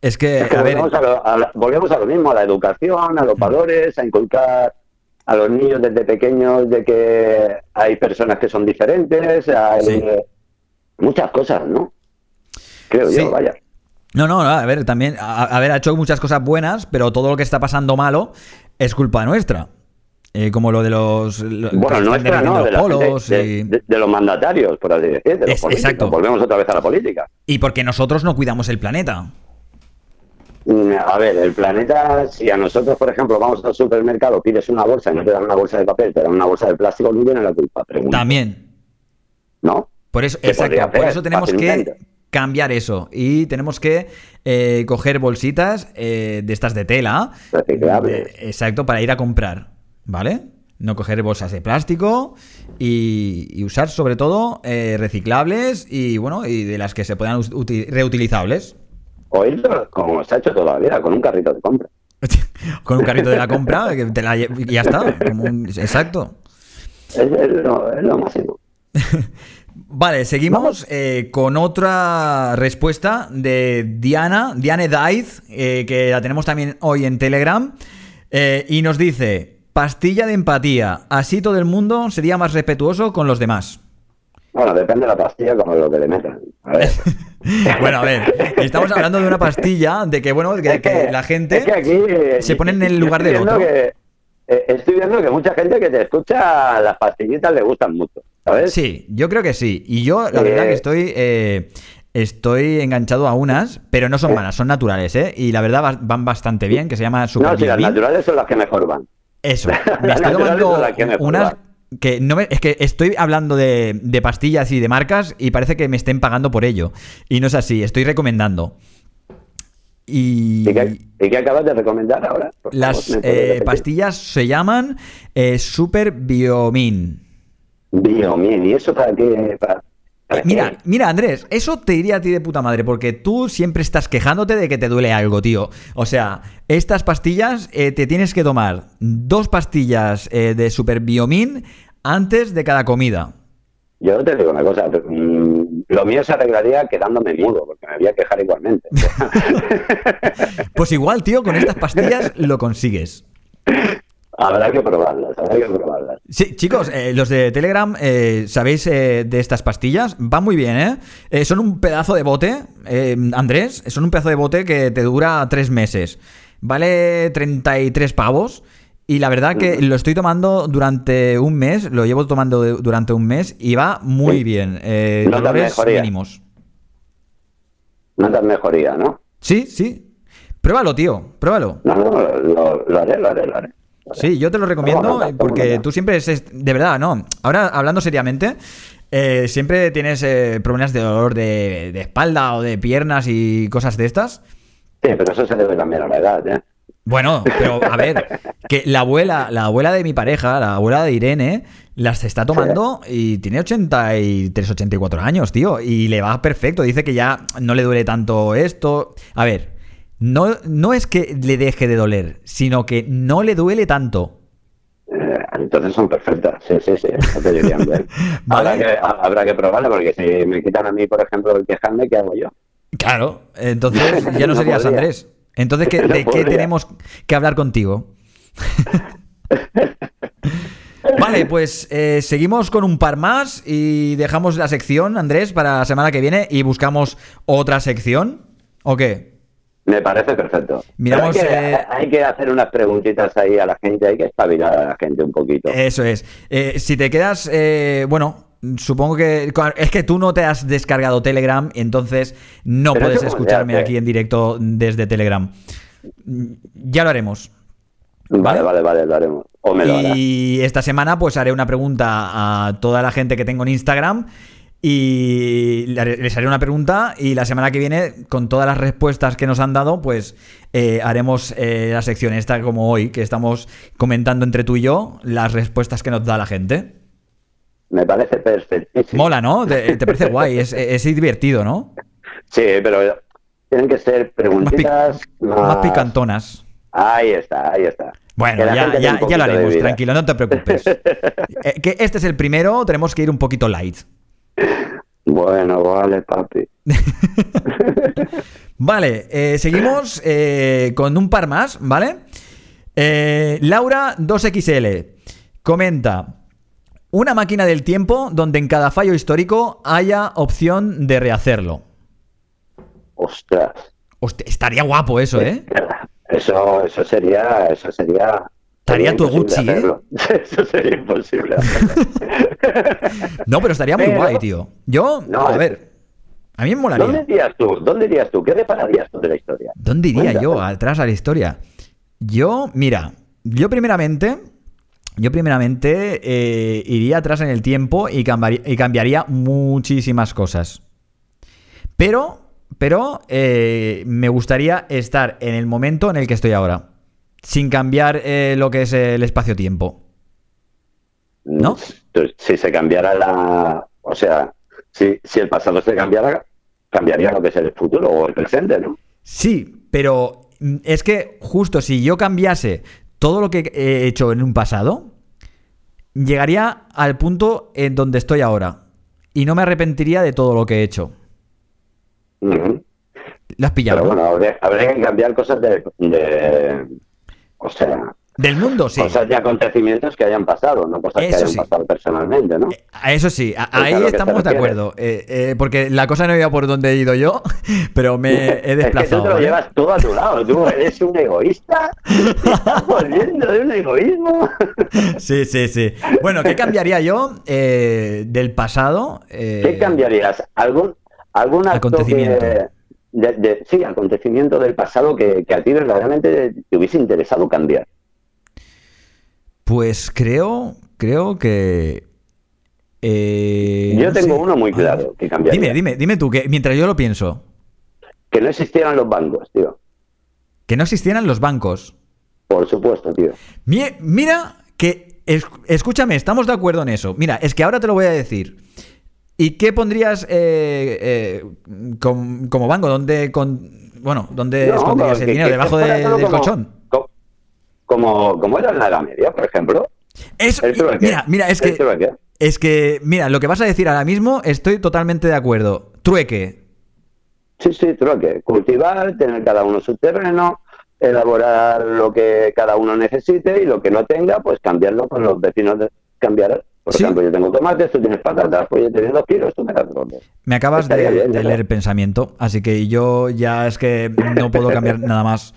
Es que, Es que a ver, volvemos, a lo, a la- volvemos a lo mismo, a la educación, a los valores, a inculcar a los niños desde pequeños de que hay personas que son diferentes, hay Sí. muchas cosas, ¿no? Creo Sí. yo, vaya. No, no, no, a ver, también, a, a ver, ha hecho muchas cosas buenas, pero todo lo que está pasando malo es culpa nuestra. Eh, como lo de los. lo- Bueno, no es no, de, polos gente- de, y, de- de los mandatarios, por así decir, de los Es- políticos. exacto. Volvemos otra vez a la política. y porque nosotros no cuidamos el planeta. Mm, A ver, el planeta, si a nosotros, por ejemplo, vamos al supermercado, pides una bolsa y no te dan una bolsa de papel, te dan una bolsa de plástico, no tiene la culpa. Pregunto, También. ¿no? Por eso, exacto, por eso tenemos fácilmente. que cambiar eso. Y tenemos que eh, coger bolsitas eh, de estas de tela. Reciclables. exacto, para ir a comprar. ¿Vale? No coger bolsas de plástico y, y usar sobre todo eh, reciclables y bueno, y de las que se puedan reutilizables. Oírlo como se ha hecho toda la vida, con un carrito de compra. Con un carrito de la compra, que te la ya está. como un- exacto. Es, es lo, es lo máximo. Vale, seguimos eh, con otra respuesta de Diana, Diane Daiz, eh, que la tenemos también hoy en Telegram, eh, y nos dice, pastilla de empatía, así todo el mundo sería más respetuoso con los demás. Bueno, depende de la pastilla como lo que le metan. A ver. Bueno, a ver, estamos hablando de una pastilla de que, bueno, que, Es que la gente... es que aquí, eh, se pone en el lugar del otro. que- eh, estoy viendo que mucha gente que te escucha las pastillitas le gustan mucho, ¿sabes? Sí, yo creo que sí. Y yo, la Eh, verdad, que estoy. eh, estoy enganchado a unas, pero no son malas, son naturales, ¿eh? Y la verdad va- van bastante bien, que se llama Super no, si las naturales son las que mejor van. Eso, me estoy tomando unas que no me- es que estoy hablando de, de pastillas y de marcas y parece que me estén pagando por ello. Y no es así, estoy recomendando. Y ¿Y qué, y qué acabas de recomendar ahora? Por las favor, ¿me puedes eh, pastillas se llaman eh, Super Biomin. Biomin, ¿y eso para qué? Para, Mira, qué? mira, Andrés, eso te iría a ti de puta madre, porque tú siempre estás quejándote de que te duele algo, tío. O sea, estas pastillas eh, te tienes que tomar dos pastillas eh, de Super Biomin antes de cada comida. Yo te digo una cosa, mm, lo mío se arreglaría quedándome mudo, porque me voy a quejar igualmente. Pues igual, tío, con estas pastillas lo consigues. habrá que probarlas, habrá que probarlas. Sí, chicos, eh, los de Telegram, eh, ¿sabéis eh, de estas pastillas? Van muy bien, ¿eh? Eh, Son un pedazo de bote, Andrés, son un pedazo de bote que te dura tres meses. Vale 33 pavos. Y la verdad que lo estoy tomando durante un mes, lo llevo tomando de- durante un mes y va muy Sí. bien. Eh, Notas dolores mejoría. mínimos. Notas mejoría, ¿no? Sí, sí. Pruébalo, tío, pruébalo. No, no, lo, lo haré, lo haré, lo haré. Sí, yo te lo recomiendo porque tú siempre es, de verdad, no. Ahora hablando seriamente, eh, siempre tienes eh, problemas de dolor de, de espalda o de piernas y cosas de estas. Sí, pero eso se debe también a la edad, ¿eh? Bueno, pero a ver, que la abuela, la abuela de mi pareja, la abuela de Irene, las está tomando y tiene 83, 84 años, tío, y le va perfecto. Dice que ya no le duele tanto esto. A ver, no, no es que le deje de doler, sino que no le duele tanto. Eh, Entonces son perfectas, sí, sí, sí, te. Vale. habrá, que, ha- habrá que probarla porque si me quitan a mí, por ejemplo, el quejarme, ¿qué hago yo? Claro, entonces ya no No serías podría. Andrés. Entonces, ¿qué- No ¿de qué tenemos que hablar contigo? Vale, pues eh, seguimos con un par más y dejamos la sección, Andrés, para la semana que viene y buscamos otra sección. ¿O qué? Me parece perfecto. Miramos, Pero hay, que, eh, hay que hacer unas preguntitas ahí a la gente, hay que espabilar a la gente un poquito. Eso es. Eh, si te quedas, eh, bueno, supongo que es que tú no te has descargado Telegram, entonces no Pero puedes escucharme aquí en directo desde Telegram. Ya lo haremos. vale, vale, vale, lo haremos. O me lo harás. Y esta semana pues haré una pregunta a toda la gente que tengo en Instagram y les haré una pregunta y la semana que viene con todas las respuestas que nos han dado pues eh, haremos eh, la sección esta como hoy que estamos comentando entre tú y yo las respuestas que nos da la gente. Me parece perfectísimo. Mola, ¿no? ¿Te, te parece guay? Es, es divertido, ¿no? Sí, pero tienen que ser preguntitas más, Más picantonas. Ahí está, ahí está. Bueno, ya, ya, lo haremos, tranquilo, no te preocupes. Eh, que este es el primero, tenemos que ir un poquito light. Bueno, vale, papi. Vale, eh, seguimos eh, con un par más, ¿vale? Eh, Laura 2XL comenta una máquina del tiempo donde en cada fallo histórico haya opción de rehacerlo. Ostras. Hostia, estaría guapo eso, ¿eh? Eso, eso sería, eso sería. Estaría tu Gucci, ¿eh? Eso sería imposible. No, pero estaría muy Pero- guay, tío. Yo, No, a es- ver, a mí me ¿Dónde molaría. irías tú? ¿Dónde irías tú? ¿Qué repararías tú de la historia? ¿Dónde iría Cuéntame. yo atrás a la historia? Yo, mira, yo primeramente, yo primeramente eh, iría atrás en el tiempo y, cambiaría- y cambiaría muchísimas cosas. Pero, pero eh, me gustaría estar en el momento en el que estoy ahora, sin cambiar eh, lo que es el espacio-tiempo. ¿No? Entonces, Si se cambiara la. O sea, si, si el pasado se cambiara, cambiaría lo que es el futuro o el presente, ¿no? Sí, pero mm, es que justo si yo cambiase todo lo que he hecho en un pasado, llegaría al punto en donde estoy ahora. Y no me arrepentiría de todo lo que he hecho. Ujú. ¿Lo has pillado? Pero no? bueno, habría, habría que cambiar cosas de. de- o sea, Del mundo, sí. cosas de acontecimientos que hayan pasado, no cosas que Eso hayan sí. pasado personalmente, ¿no? A eso sí, a- ahí que estamos de acuerdo. Eh, eh, porque la cosa no iba por donde he ido yo, pero me he Es que tú desplazado. te lo llevas todo a tu lado. Tú eres un egoísta. Te estás volviendo de un egoísmo. Sí, sí, sí. Bueno, ¿qué cambiaría yo eh, del pasado? Eh, ¿Qué cambiarías? ¿Algún, algún acto Acontecimiento. que- de- de- sí, acontecimiento del pasado que, que a ti verdaderamente te hubiese interesado cambiar? Pues creo, creo que. eh, Yo no tengo sé. uno muy claro que cambiaría. Dime, dime, dime tú, que mientras yo lo pienso. Que no existieran los bancos, tío. Que no existieran los bancos. Por supuesto, tío. Mi- mira que. es- escúchame, estamos de acuerdo en eso. Mira, es que ahora te lo voy a decir. ¿Y qué pondrías eh, eh, com- como banco? ¿Dónde, con, bueno, ¿dónde No, esconderías el dinero? ¿Debajo de- del como- colchón? co- Como, como era en la Edad Media, por ejemplo. Eso, mira, mira, es que. Es que, mira, lo que vas a decir ahora mismo, estoy totalmente de acuerdo. Trueque. Sí, sí, trueque. Cultivar, tener cada uno su terreno, elaborar lo que cada uno necesite y lo que no tenga, pues cambiarlo con los vecinos. De, cambiar. Por Sí. ejemplo, yo tengo tomates, tú tienes patatas, pues yo doy dos kilos, tú me das dos. Me acabas de, bien, de leer el pensamiento, así que yo ya es que no puedo cambiar nada más.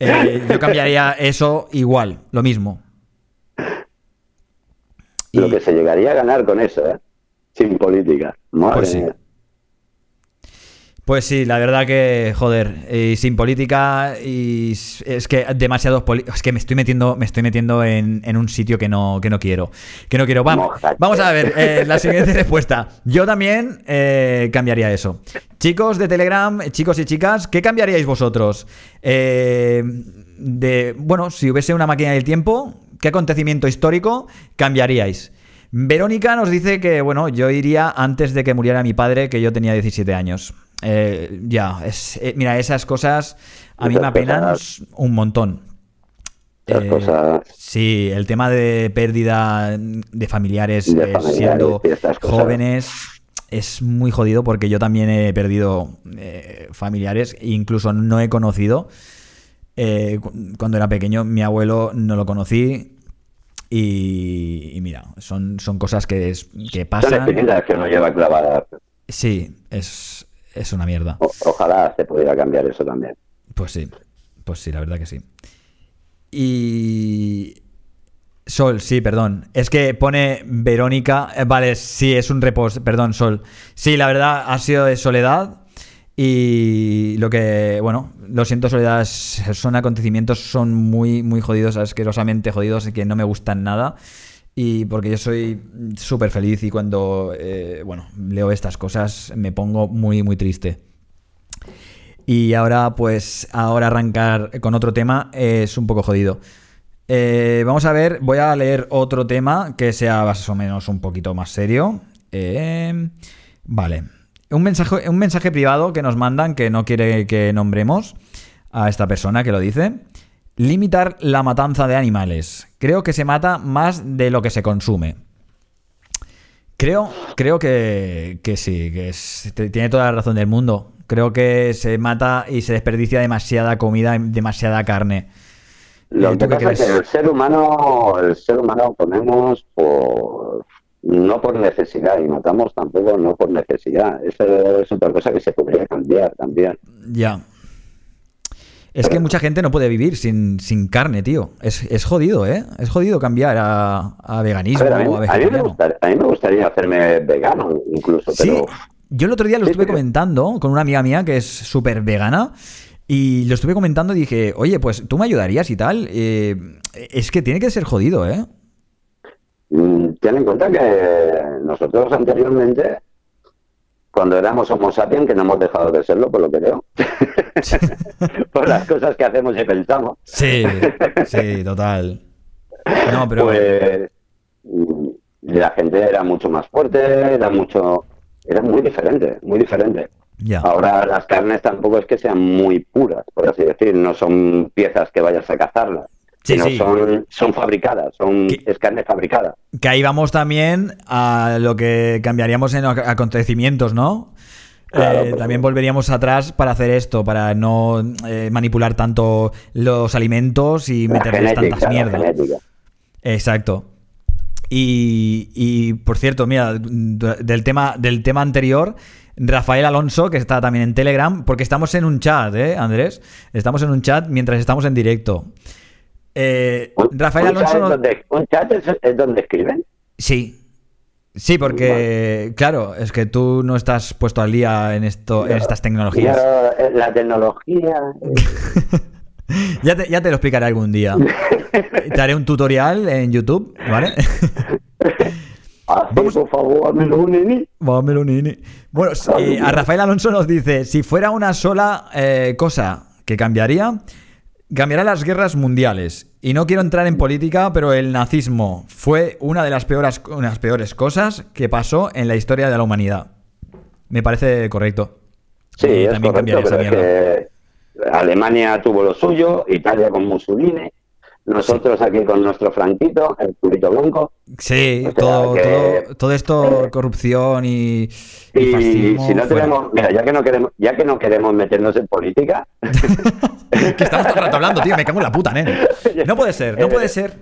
Eh, yo cambiaría eso igual, lo mismo. Lo Y- que se llegaría a ganar con eso, ¿eh? Sin política. Madre Pues sí. mía. Pues sí, la verdad que, joder, y sin política y es que demasiados es que me estoy metiendo, me estoy metiendo en, en un sitio que no, que no quiero, que no quiero. Vamos, Mójate. vamos a ver eh, la siguiente respuesta. Yo también eh, cambiaría eso. Chicos de Telegram, chicos y chicas, ¿qué cambiaríais vosotros? Eh, de, bueno, si hubiese una máquina del tiempo, ¿qué acontecimiento histórico cambiaríais? Verónica nos dice que, bueno, yo iría antes de que muriera mi padre, que yo tenía 17 años. Eh, ya, es, eh, mira, esas cosas a mí me apenan cosas- un montón. Eh, cosas- Sí, el tema de pérdida de familiares, De familiares siendo jóvenes es muy jodido porque yo también he perdido eh, familiares, incluso no he conocido. Eh, cu- cuando era pequeño, mi abuelo no lo conocí. Y, y mira, son, son cosas que, es- que pasan. que lleva. Sí, es, es una mierda. O- ojalá se pudiera cambiar eso también. Pues sí, pues sí, la verdad que sí. Y... Sol, sí, perdón. Es que pone Verónica. eh, vale, sí, es un repost. Perdón, Sol. Sí, la verdad ha sido de soledad. Y lo que, bueno, lo siento, Soledad, son acontecimientos, son muy, muy jodidos, asquerosamente jodidos y que no me gustan nada. Y porque yo soy súper feliz y cuando, eh, bueno, leo estas cosas me pongo muy, muy triste. Y ahora, pues, ahora arrancar con otro tema es un poco jodido. Eh, vamos a ver, voy a leer otro tema que sea más o menos un poquito más serio. Eh, vale. un mensaje, un mensaje privado que nos mandan que no quiere que nombremos a esta persona que lo dice. Limitar la matanza de animales. Creo que se mata más de lo que se consume. Creo, creo que, que sí, que es- tiene toda la razón del mundo. Creo que se mata y se desperdicia demasiada comida, demasiada carne. Lo Eh, que ¿tú qué pasa es que el ser humano, el ser humano comemos por no por necesidad y matamos tampoco no por necesidad. Eso es otra cosa que se podría cambiar también. Ya. Es que mucha gente no puede vivir sin, sin carne, tío. Es, es jodido, ¿eh? Es jodido cambiar a, a A, veganismo ver, a, mí, o a a mí me gustaría, a mí me gustaría hacerme vegano incluso, Sí, pero yo el otro día lo estuve comentando con una amiga mía que es súper vegana y lo estuve comentando y dije, oye, pues tú me ayudarías y tal. Eh, es que tiene que ser jodido, ¿eh? mm, ten en cuenta que nosotros anteriormente, cuando éramos Homo sapiens, que no hemos dejado de serlo, por lo que veo, por las cosas que hacemos y pensamos, Sí, sí, total. No, pero... pues mm, la gente era mucho más fuerte, era mucho, era muy diferente, muy diferente. Ya. Ahora las carnes tampoco es que sean muy puras, por así decir, no son piezas que vayas a cazarlas, Sí, son, son fabricadas, son, Que- es carne fabricada. Que ahí vamos también a lo que cambiaríamos en ac- acontecimientos, ¿no? Claro, Eh, también volveríamos atrás para hacer esto, para no eh, manipular tanto los alimentos y La meterles genética, tantas mierdas. Exacto. Y, y, por cierto, mira, del tema, del tema anterior, Rafael Alonso, que está también en Telegram, porque estamos en un chat, ¿eh, Andrés? Estamos en un chat mientras estamos en directo. Eh, Un- Rafael un chat Alonso... donde, un chat es, es donde escriben. Sí. Sí, porque, claro, es que tú no estás puesto al día en esto, en estas tecnologías. Ya, eh, la tecnología. Ya te, ya te lo explicaré algún día. Te haré un tutorial en YouTube, ¿vale? Así, por favor, nini. Bueno, eh, a Rafael Alonso nos dice, si fuera una sola eh, cosa que cambiaría, cambiará las guerras mundiales. Y no quiero entrar en política, pero el nazismo fue una de las peores, unas peores cosas que pasó en la historia de la humanidad. Me parece correcto. Sí, Y es también correcto, cambiaría esa pero es mierda. que Alemania tuvo lo suyo, Italia con Mussolini, nosotros aquí con nuestro franquito, el culito blanco. Sí, O sea, todo, que- todo, todo esto, corrupción y, y Y fascismo, si no tenemos, mira, ya que no queremos, ya que no queremos meternos en política, que estamos todo el rato hablando, tío, me cago en la puta, nene. No puede ser, no puede ser.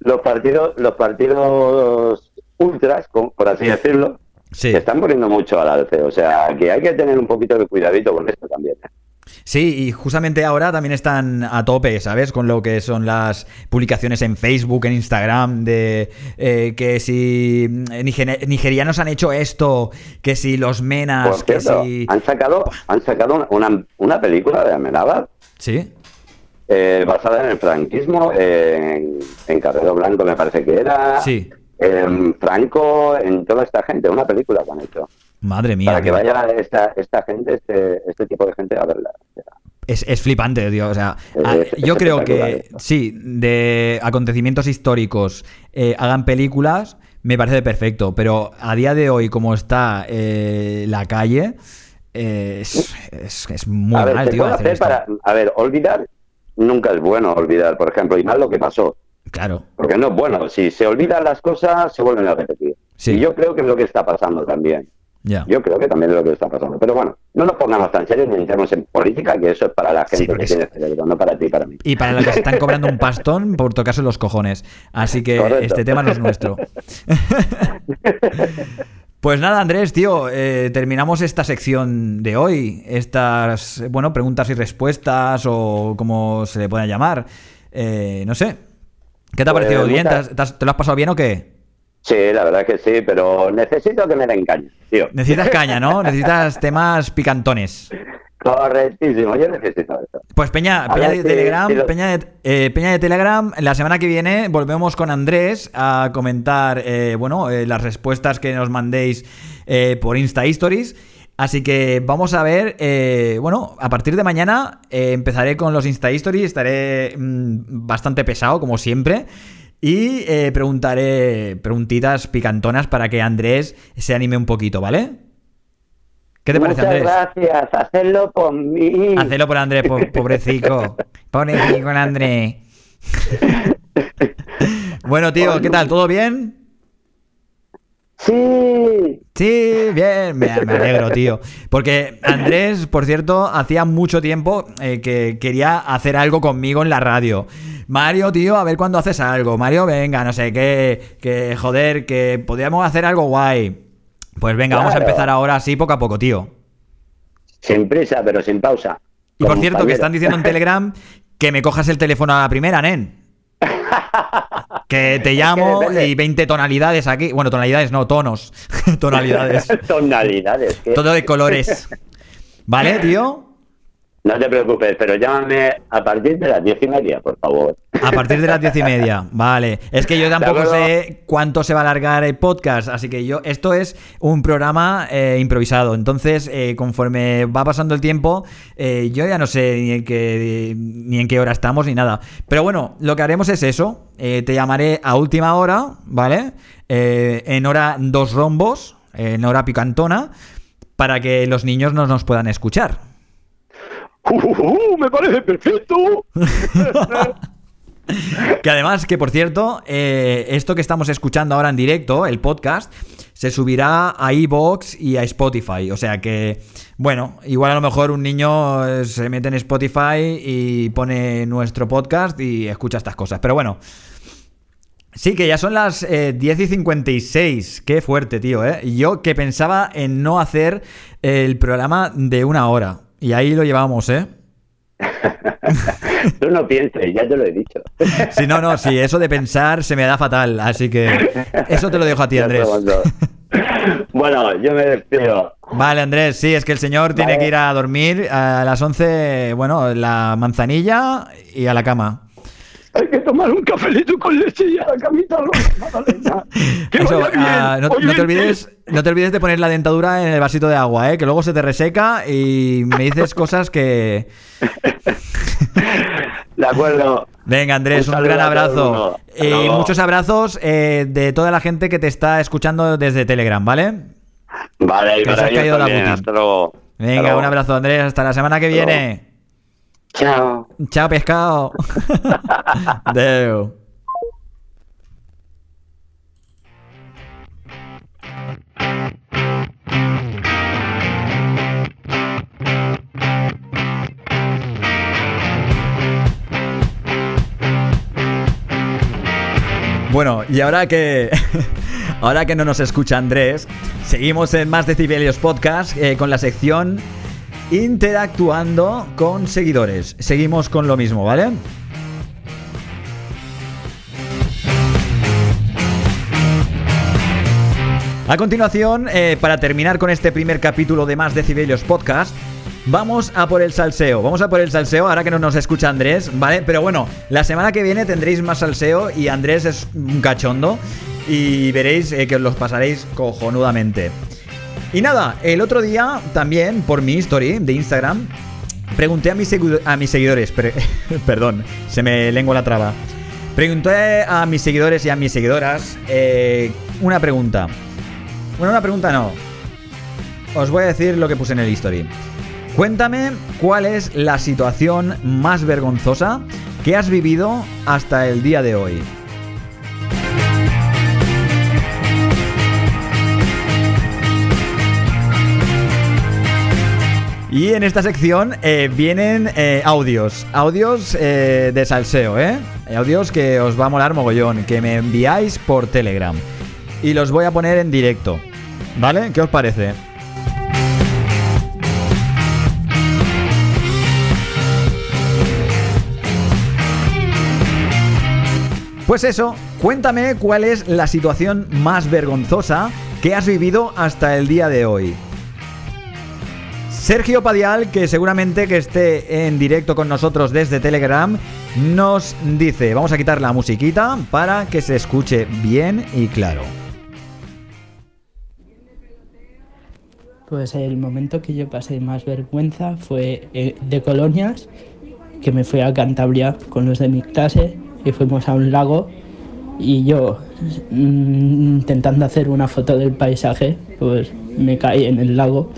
los partidos, los partidos ultras, por así decirlo, Sí. se están poniendo mucho al alce. O sea, que hay que tener un poquito de cuidadito con esto también. Sí, y justamente ahora también están a tope, ¿sabes? Con lo que son las publicaciones en Facebook, en Instagram, de eh, que si nige- nigerianos han hecho esto, que si los Por menas, que si... han sacado, han sacado una, una película de Amenábar Sí, eh, basada en el franquismo, en, en Carrero Blanco me parece que era, sí. en Franco, en toda esta gente, una película que han hecho. Madre mía. para que vaya esta, esta gente, este, este tipo de gente a verla. Es, es flipante, tío. O sea, Es- a- es yo creo que sí, de acontecimientos históricos eh, hagan películas, me parece perfecto. Pero a día de hoy, como está eh, la calle, eh, es, muy a mal, tío. hacer para, a ver, olvidar nunca es bueno olvidar, por ejemplo, y más lo que pasó, Claro. porque no es bueno. Si se olvidan las cosas, se vuelven a repetir. Sí. Y yo creo que es lo que está pasando también. Yo creo que también es lo que está pasando. Pero bueno, no nos pongamos tan serios ni entremos en política, que eso es para la gente que tiene cerebro, no para ti y para mí. Y para los que se están cobrando un pastón por tocarse los cojones. Así que Correcto. este tema no es nuestro. Pues nada, Andrés, tío, eh, terminamos esta sección de hoy. Estas, bueno, preguntas y respuestas o como se le pueda llamar. Eh, no sé. ¿Qué te ha Pues parecido bien? ¿Te, muchas- has- te has- te lo has pasado bien o qué? Sí, la verdad que sí, pero necesito que me den caña, tío. Necesitas caña, ¿no? Necesitas temas picantones. Correctísimo, yo necesito eso. Pues Peña, de si- Telegram, si lo- Peña, de, eh, Peña de Telegram, la semana que viene volvemos con Andrés a comentar, eh, bueno, eh, las respuestas que nos mandéis eh, por Insta Stories. Así que vamos a ver, eh, bueno, a partir de mañana eh, empezaré con los Insta Stories, estaré mm, bastante pesado como siempre. Y eh, preguntaré preguntitas picantonas para que Andrés se anime un poquito, ¿vale? ¿Qué te parece, Muchas Andrés? gracias, hacedlo por mí. Hacelo por Andrés, po- pobrecico. Pobrecico con Andrés. bueno, tío, ¿qué tal? ¿Todo bien? Sí, Sí, bien, me, me alegro, tío. Porque Andrés, por cierto, hacía mucho tiempo eh, que quería hacer algo conmigo en la radio. Mario, tío, a ver cuándo haces algo. Mario, venga, no sé, que, que joder, que podríamos hacer algo guay. Pues venga, vamos a empezar ahora así poco a poco, tío. sin prisa, pero sin pausa. Y por cierto, que están diciendo en Telegram que me cojas el teléfono a la primera, nen. Que te llamo y 20 tonalidades aquí. Bueno, tonalidades no, tonos. tonalidades. Tonalidades. ¿qué? Todo de colores. ¿Vale, tío? No te preocupes, pero llámame a partir de las diez y media, por favor. A partir de las diez y media, vale. Es que yo tampoco sé cuánto se va a alargar el podcast, así que yo, esto es un programa eh, improvisado. Entonces, eh, conforme va pasando el tiempo, eh, yo ya no sé ni en qué ni en qué hora estamos ni nada. Pero bueno, lo que haremos es eso. Eh, te llamaré a última hora, ¿vale? En hora dos rombos, en hora picantona, para que los niños no nos puedan escuchar. ¡Uh, me parece perfecto! Que además, que por cierto, eh, esto que estamos escuchando ahora en directo, el podcast, se subirá a iVoox y a Spotify. O sea que, bueno, igual a lo mejor un niño eh, se mete en Spotify y pone nuestro podcast y escucha estas cosas. Pero bueno. Sí, que ya son las eh, 10 y 56. Qué fuerte, tío, ¿eh? Yo que pensaba en no hacer el programa de una hora. Y ahí lo llevamos, ¿eh? Tú no pienses, ya te lo he dicho. Si no, no, si eso de pensar se me da fatal, así que eso te lo dejo a ti, Andrés. Bueno, yo me despido. Vale, Andrés, sí, es que el señor tiene que ir a dormir a las 11, bueno, la manzanilla y a la cama. Hay que tomar un cafelito con leche y a la camita Magdalena. Que Eso, ah, no, no te olvides, no te olvides de poner la dentadura en el vasito de agua, ¿eh? que luego se te reseca y me dices cosas que... De acuerdo. Venga, Andrés, Un gran abrazo. Y luego. muchos abrazos eh, de toda la gente que te está escuchando desde Telegram, ¿ale? Vale, y para ellos también. Hasta luego. Hasta Venga, luego. un abrazo, Andrés. Hasta la semana que Hasta viene. Chao. Chao, pescado. Deu. Bueno, y ahora que ahora que no nos escucha Andrés, seguimos en Más Decibelios Podcast eh, con la sección Interactuando con seguidores. Seguimos con lo mismo, ¿vale? A continuación, eh, para terminar con este primer capítulo de Más Decibelios Podcast, vamos a por el salseo. Vamos a por el salseo ahora que no nos escucha Andrés, ¿vale? Pero bueno, la semana que viene tendréis más salseo y Andrés es un cachondo y veréis eh, que os los pasaréis cojonudamente. Y nada, el otro día también por mi story de Instagram pregunté a mis, a mis seguidores, perdón, se me lengua la traba. Pregunté a mis seguidores y a mis seguidoras eh, una pregunta. Bueno, una pregunta no. Os voy a decir lo que puse en el history. Cuéntame cuál es la situación más vergonzosa que has vivido hasta el día de hoy. Y en esta sección eh, vienen eh, audios, audios eh, de salseo, ¿eh? Audios que os va a molar mogollón, que me enviáis por Telegram. Y los voy a poner en directo, ¿vale? ¿Qué os parece? Pues eso, cuéntame cuál es la situación más vergonzosa que has vivido hasta el día de hoy. Sergio Padial, que seguramente que esté en directo con nosotros desde Telegram, nos dice, vamos a quitar la musiquita para que se escuche bien y claro. Pues el momento que yo pasé más vergüenza fue eh, de colonias, que me fui a Cantabria con los de mi clase y fuimos a un lago y yo mm, intentando hacer una foto del paisaje, pues me caí en el lago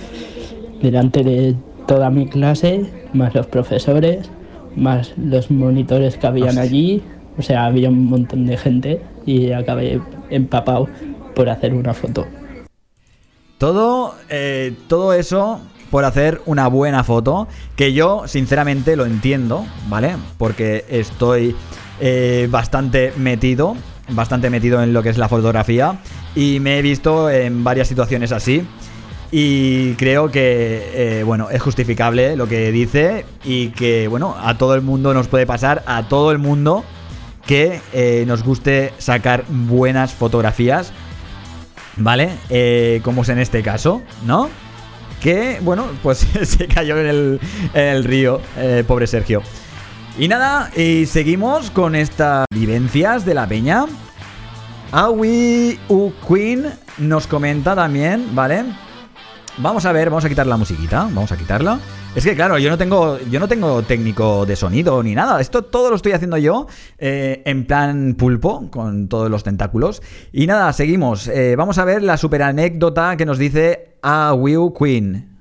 delante de toda mi clase, más los profesores, más los monitores que habían Hostia. allí. O sea, había un montón de gente y acabé empapado por hacer una foto. Todo, eh, todo eso por hacer una buena foto, que yo sinceramente lo entiendo, ¿vale? Porque estoy eh, bastante metido, bastante metido en lo que es la fotografía y me he visto en varias situaciones así. Y creo que, eh, bueno, es justificable lo que dice y que, bueno, a todo el mundo nos puede pasar, a todo el mundo que eh, nos guste sacar buenas fotografías ¿Vale? Eh, como es en este caso, ¿no? Que, bueno, pues se cayó en el, en el río, pobre Sergio. Y nada, y seguimos con estas vivencias de la peña. Awi U Queen nos comenta también, ¿vale? Vamos a ver, vamos a quitar la musiquita, vamos a quitarla. Es que claro, yo no tengo, yo no tengo técnico de sonido ni nada. Esto todo lo estoy haciendo yo eh, en plan pulpo con todos los tentáculos. Y nada, seguimos. Eh, vamos a ver la super anécdota que nos dice a Will Queen.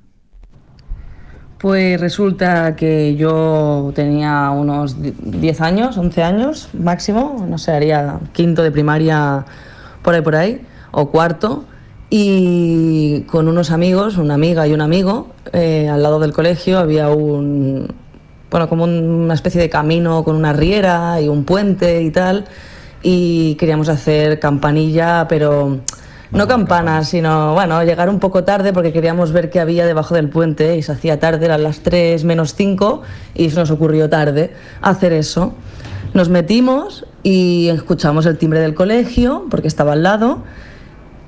Pues resulta que yo tenía unos 10 años, 11 años máximo, no sé, haría quinto de primaria por ahí por ahí, o cuarto, y con unos amigos, una amiga y un amigo, eh, al lado del colegio había un, bueno, como un- una especie de camino con una riera y un puente y tal, y queríamos hacer campanilla, pero no campanas, sino, bueno, llegar un poco tarde porque queríamos ver qué había debajo del puente y se hacía tarde, eran las 3 menos 5 y se nos ocurrió tarde hacer eso. Nos metimos y escuchamos el timbre del colegio porque estaba al lado.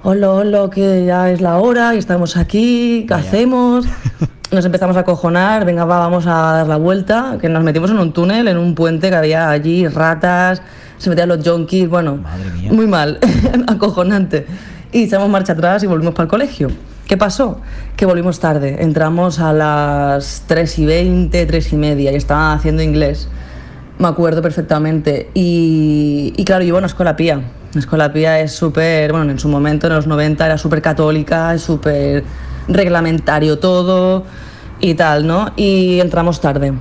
Hola, hola, que ya es la hora y estamos aquí, ¿qué hacemos? Nos empezamos a acojonar, venga, va, vamos a dar la vuelta, que nos metimos en un túnel, en un puente que había allí, ratas, se metían los junkies, bueno, muy mal, acojonante. Y echamos marcha atrás y volvimos para el colegio. ¿Qué pasó? Que volvimos tarde, entramos a las 3 y 20, 3 y media y estaban haciendo inglés. Me acuerdo perfectamente. Y, y claro, yo iba a una escuela pía. La escuela pía es súper, bueno, en su momento, en los 90, era súper católica, súper reglamentario todo y tal, ¿no? Y entramos tarde.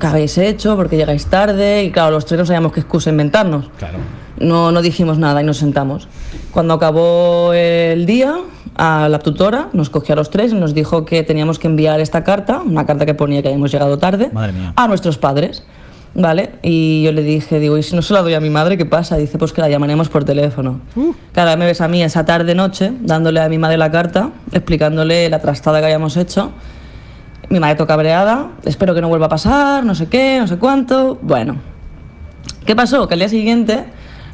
¿Qué habéis hecho? Porque llegáis tarde. Y claro, los tres no sabíamos qué excusa inventarnos. Claro. No, no dijimos nada y nos sentamos. Cuando acabó el día, a la tutora nos cogió a los tres y nos dijo que teníamos que enviar esta carta, una carta que ponía que habíamos llegado tarde, Madre mía. a nuestros padres. ¿Vale? Y yo le dije, digo, ¿y si no se la doy a mi madre, qué pasa? Dice, pues que la llamaremos por teléfono. Claro, me ves a mí esa tarde noche dándole a mi madre la carta, explicándole la trastada que habíamos hecho. Mi madre toca cabreada, espero que no vuelva a pasar, no sé qué, no sé cuánto. Bueno, ¿Qué pasó? Que al día siguiente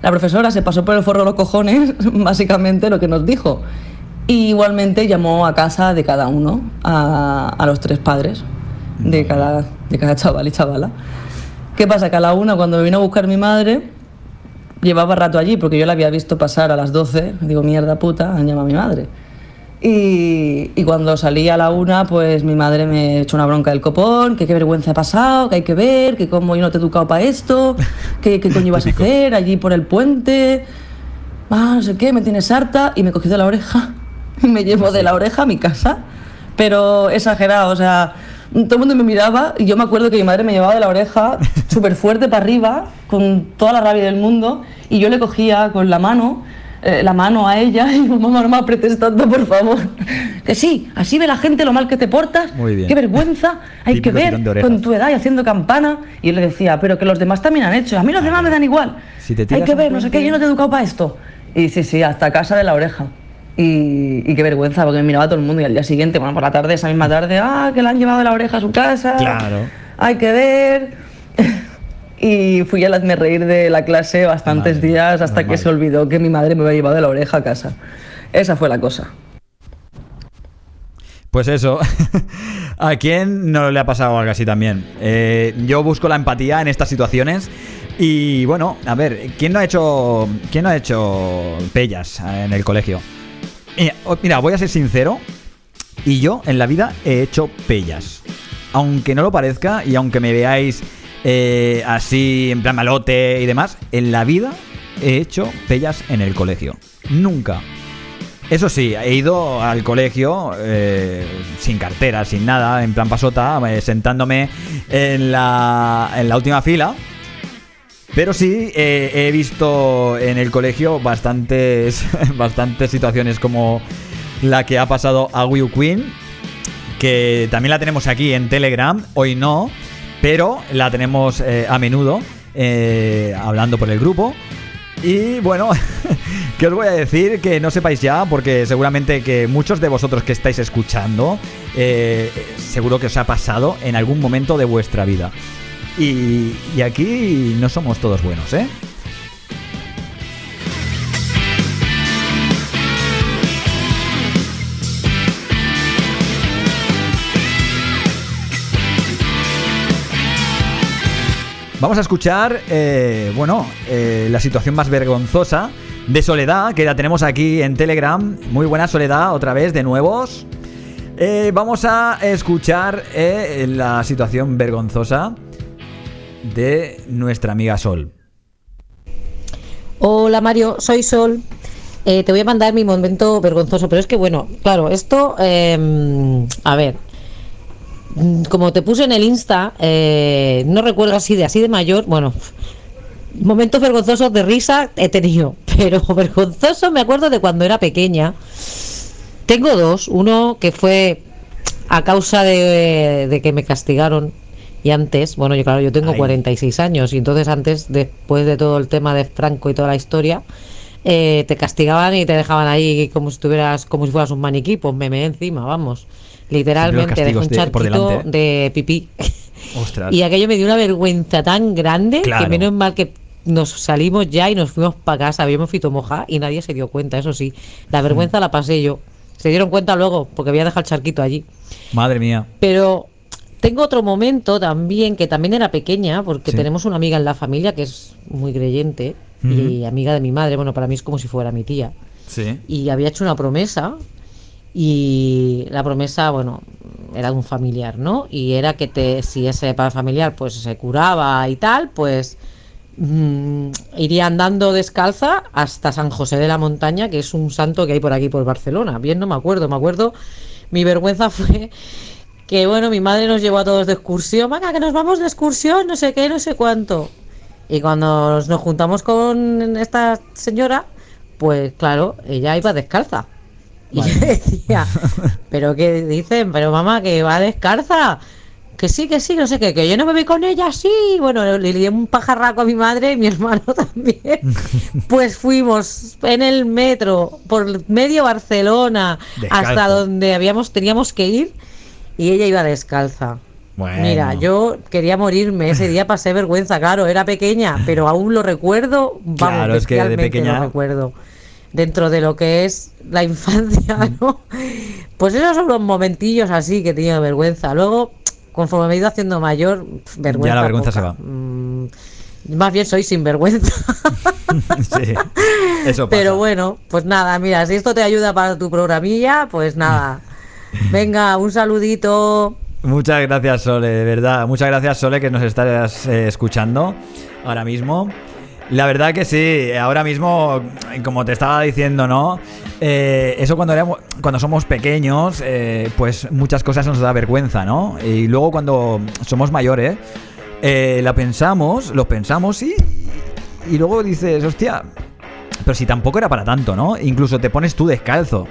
la profesora se pasó por el forro de los cojones, básicamente lo que nos dijo. Y igualmente llamó a casa de cada uno, a, a los tres padres de cada, de cada chaval y chavala. ¿Qué pasa? Que a la una, cuando me vino a buscar mi madre, llevaba rato allí, porque yo la había visto pasar a las 12. Digo, mierda puta, han llamado a mi madre. Y, y cuando salí a la una, pues mi madre me echó una bronca del copón, que qué vergüenza he pasado, que hay que ver, que cómo yo no te he educado para esto, que qué coño ibas a hacer allí por el puente, ah, no sé qué, me tienes harta, y me cogió de la oreja y me llevó de la oreja a mi casa. Pero exagerado, o sea, todo el mundo me miraba y yo me acuerdo que mi madre me llevaba de la oreja súper fuerte para arriba, con toda la rabia del mundo, y yo le cogía con la mano, eh, la mano a ella, y digo, mamá, no me apretes tanto, por favor. Que sí, así ve la gente lo mal que te portas, Muy bien. qué vergüenza, hay Típico que ver con tu edad y haciendo campana. Y yo le decía, pero que los demás también han hecho, a mí los demás me dan igual. Si te hay que ver, no sé qué, yo no te he educado para esto. Y sí, sí, hasta casa de la oreja. Y, y qué vergüenza, porque me miraba todo el mundo y al día siguiente, bueno, por la tarde, esa misma tarde, ah, que le han llevado de la oreja a su casa. Claro. Hay que ver. y fui a hazme reír de la clase bastantes Madre, días hasta que se olvidó que mi madre me había llevado de la oreja a casa. Esa fue la cosa. Pues eso. ¿A quién no le ha pasado algo así también? Eh, yo busco la empatía en estas situaciones. Y bueno, a ver, ¿quién no ha hecho. ¿Quién no ha hecho pellas en el colegio? Oh, mira, voy a ser sincero. Y yo en la vida he hecho pellas. Aunque no lo parezca y aunque me veáis eh, así en plan malote y demás, en la vida he hecho pellas en el colegio. Nunca. Eso sí, he ido al colegio eh, sin cartera, sin nada, en plan pasota, eh, sentándome en la, en la última fila. Pero sí, eh, he visto en el colegio bastantes, bastantes situaciones como la que ha pasado a Will Queen, que también la tenemos aquí en Telegram, hoy no, pero la tenemos eh, a menudo eh, hablando por el grupo. Y bueno, que os voy a decir que no sepáis ya, porque seguramente que muchos de vosotros que estáis escuchando, seguro que os ha pasado en algún momento de vuestra vida. Y, y aquí no somos todos buenos, ¿eh? Vamos a escuchar, eh, bueno, eh, la situación más vergonzosa de Soledad, que la tenemos aquí en Telegram. Muy buena Soledad, otra vez, de nuevos. Eh, vamos a escuchar eh, la situación vergonzosa de nuestra amiga Sol. Hola Mario, soy Sol. Eh, te voy a mandar mi momento vergonzoso, pero es que bueno, claro, esto, eh, a ver, mm, como te puse en el Insta, eh, no recuerdo así de así de mayor, bueno, momentos vergonzosos de risa he tenido, pero vergonzoso me acuerdo de cuando era pequeña. Tengo dos, uno que fue a causa de que me castigaron y antes, bueno, yo claro, yo tengo Ay. 46 años y entonces antes, después de todo el tema de Franco y toda la historia, eh, te castigaban y te dejaban ahí como si estuvieras, como si fueras un maniquí, pues me meé encima, vamos. Literalmente dejé un charquito de pipí. Ostras. Y aquello me dio una vergüenza tan grande Claro. que menos mal que nos salimos ya y nos fuimos para casa, habíamos fito moja y nadie se dio cuenta, eso sí. La vergüenza la pasé yo. Se dieron cuenta luego, porque había dejado el charquito allí. Madre mía. Pero tengo otro momento también, que también era pequeña, porque Sí. tenemos una amiga en la familia que es muy creyente y amiga de mi madre, bueno, para mí es como si fuera mi tía. Sí. Y había hecho una promesa y la promesa, bueno, era de un familiar, ¿no? Y era que te, si ese familiar pues se curaba y tal, pues mm, iría andando descalza hasta San José de la Montaña, que es un santo que hay por aquí por Barcelona. Bien, no me acuerdo, me acuerdo. Mi vergüenza fue que, bueno, mi madre nos llevó a todos de excursión. Venga, que nos vamos de excursión, no sé qué, no sé cuánto. Y cuando nos, juntamos con esta señora, pues claro, ella iba descalza. Y yo decía, ¿pero qué dicen? Pero mamá, que va descalza. Que sí, que sí, no sé qué, que yo no me voy con ella, sí. Bueno, le, di un pajarraco a mi madre y mi hermano también. Pues fuimos en el metro por medio Barcelona hasta donde habíamos teníamos que ir y ella iba descalza. Bueno. Mira, yo quería morirme, ese día pasé vergüenza, claro, era pequeña, pero aún lo recuerdo, vamos, Claro, es que de pequeña- lo recuerdo. Dentro de lo que es la infancia, ¿no? Pues esos son los momentillos así que he tenido vergüenza. Luego, conforme me he ido haciendo mayor, vergüenza. Ya la vergüenza poca. se va. Mm, más bien soy sinvergüenza. sí. Eso pasa. Pero bueno, pues nada, mira, si esto te ayuda para tu programilla, pues nada. Venga, un saludito. Muchas gracias, Sole, de verdad. Muchas gracias, Sole, que nos estás eh, escuchando ahora mismo. La verdad que sí, ahora mismo, como te estaba diciendo, ¿no? Eh, eso cuando, cuando somos pequeños, eh, pues muchas cosas nos da vergüenza, ¿no? Y luego cuando somos mayores, la pensamos, lo pensamos y, y luego dices, hostia, pero si tampoco era para tanto, ¿no? Incluso te pones tú descalzo.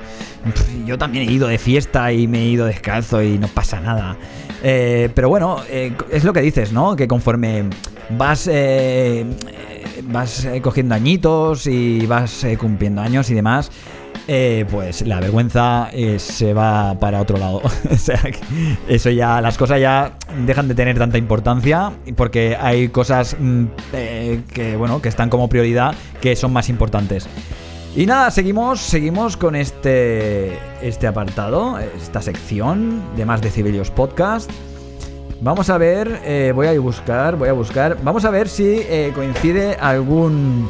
Yo también he ido de fiesta y me he ido descalzo y no pasa nada. Eh, pero bueno, eh, es lo que dices, ¿no? Que conforme vas, eh, eh, vas cogiendo añitos y vas cumpliendo años y demás, eh, pues la vergüenza eh, se va para otro lado. o sea, que eso ya, las cosas ya dejan de tener tanta importancia porque hay cosas mm, eh, que, bueno, que están como prioridad que son más importantes. Y nada, seguimos, seguimos con este, este apartado, esta sección de Más Decibelios Podcast. Vamos a ver, eh, voy a buscar, voy a buscar. Vamos a ver si coincide algún,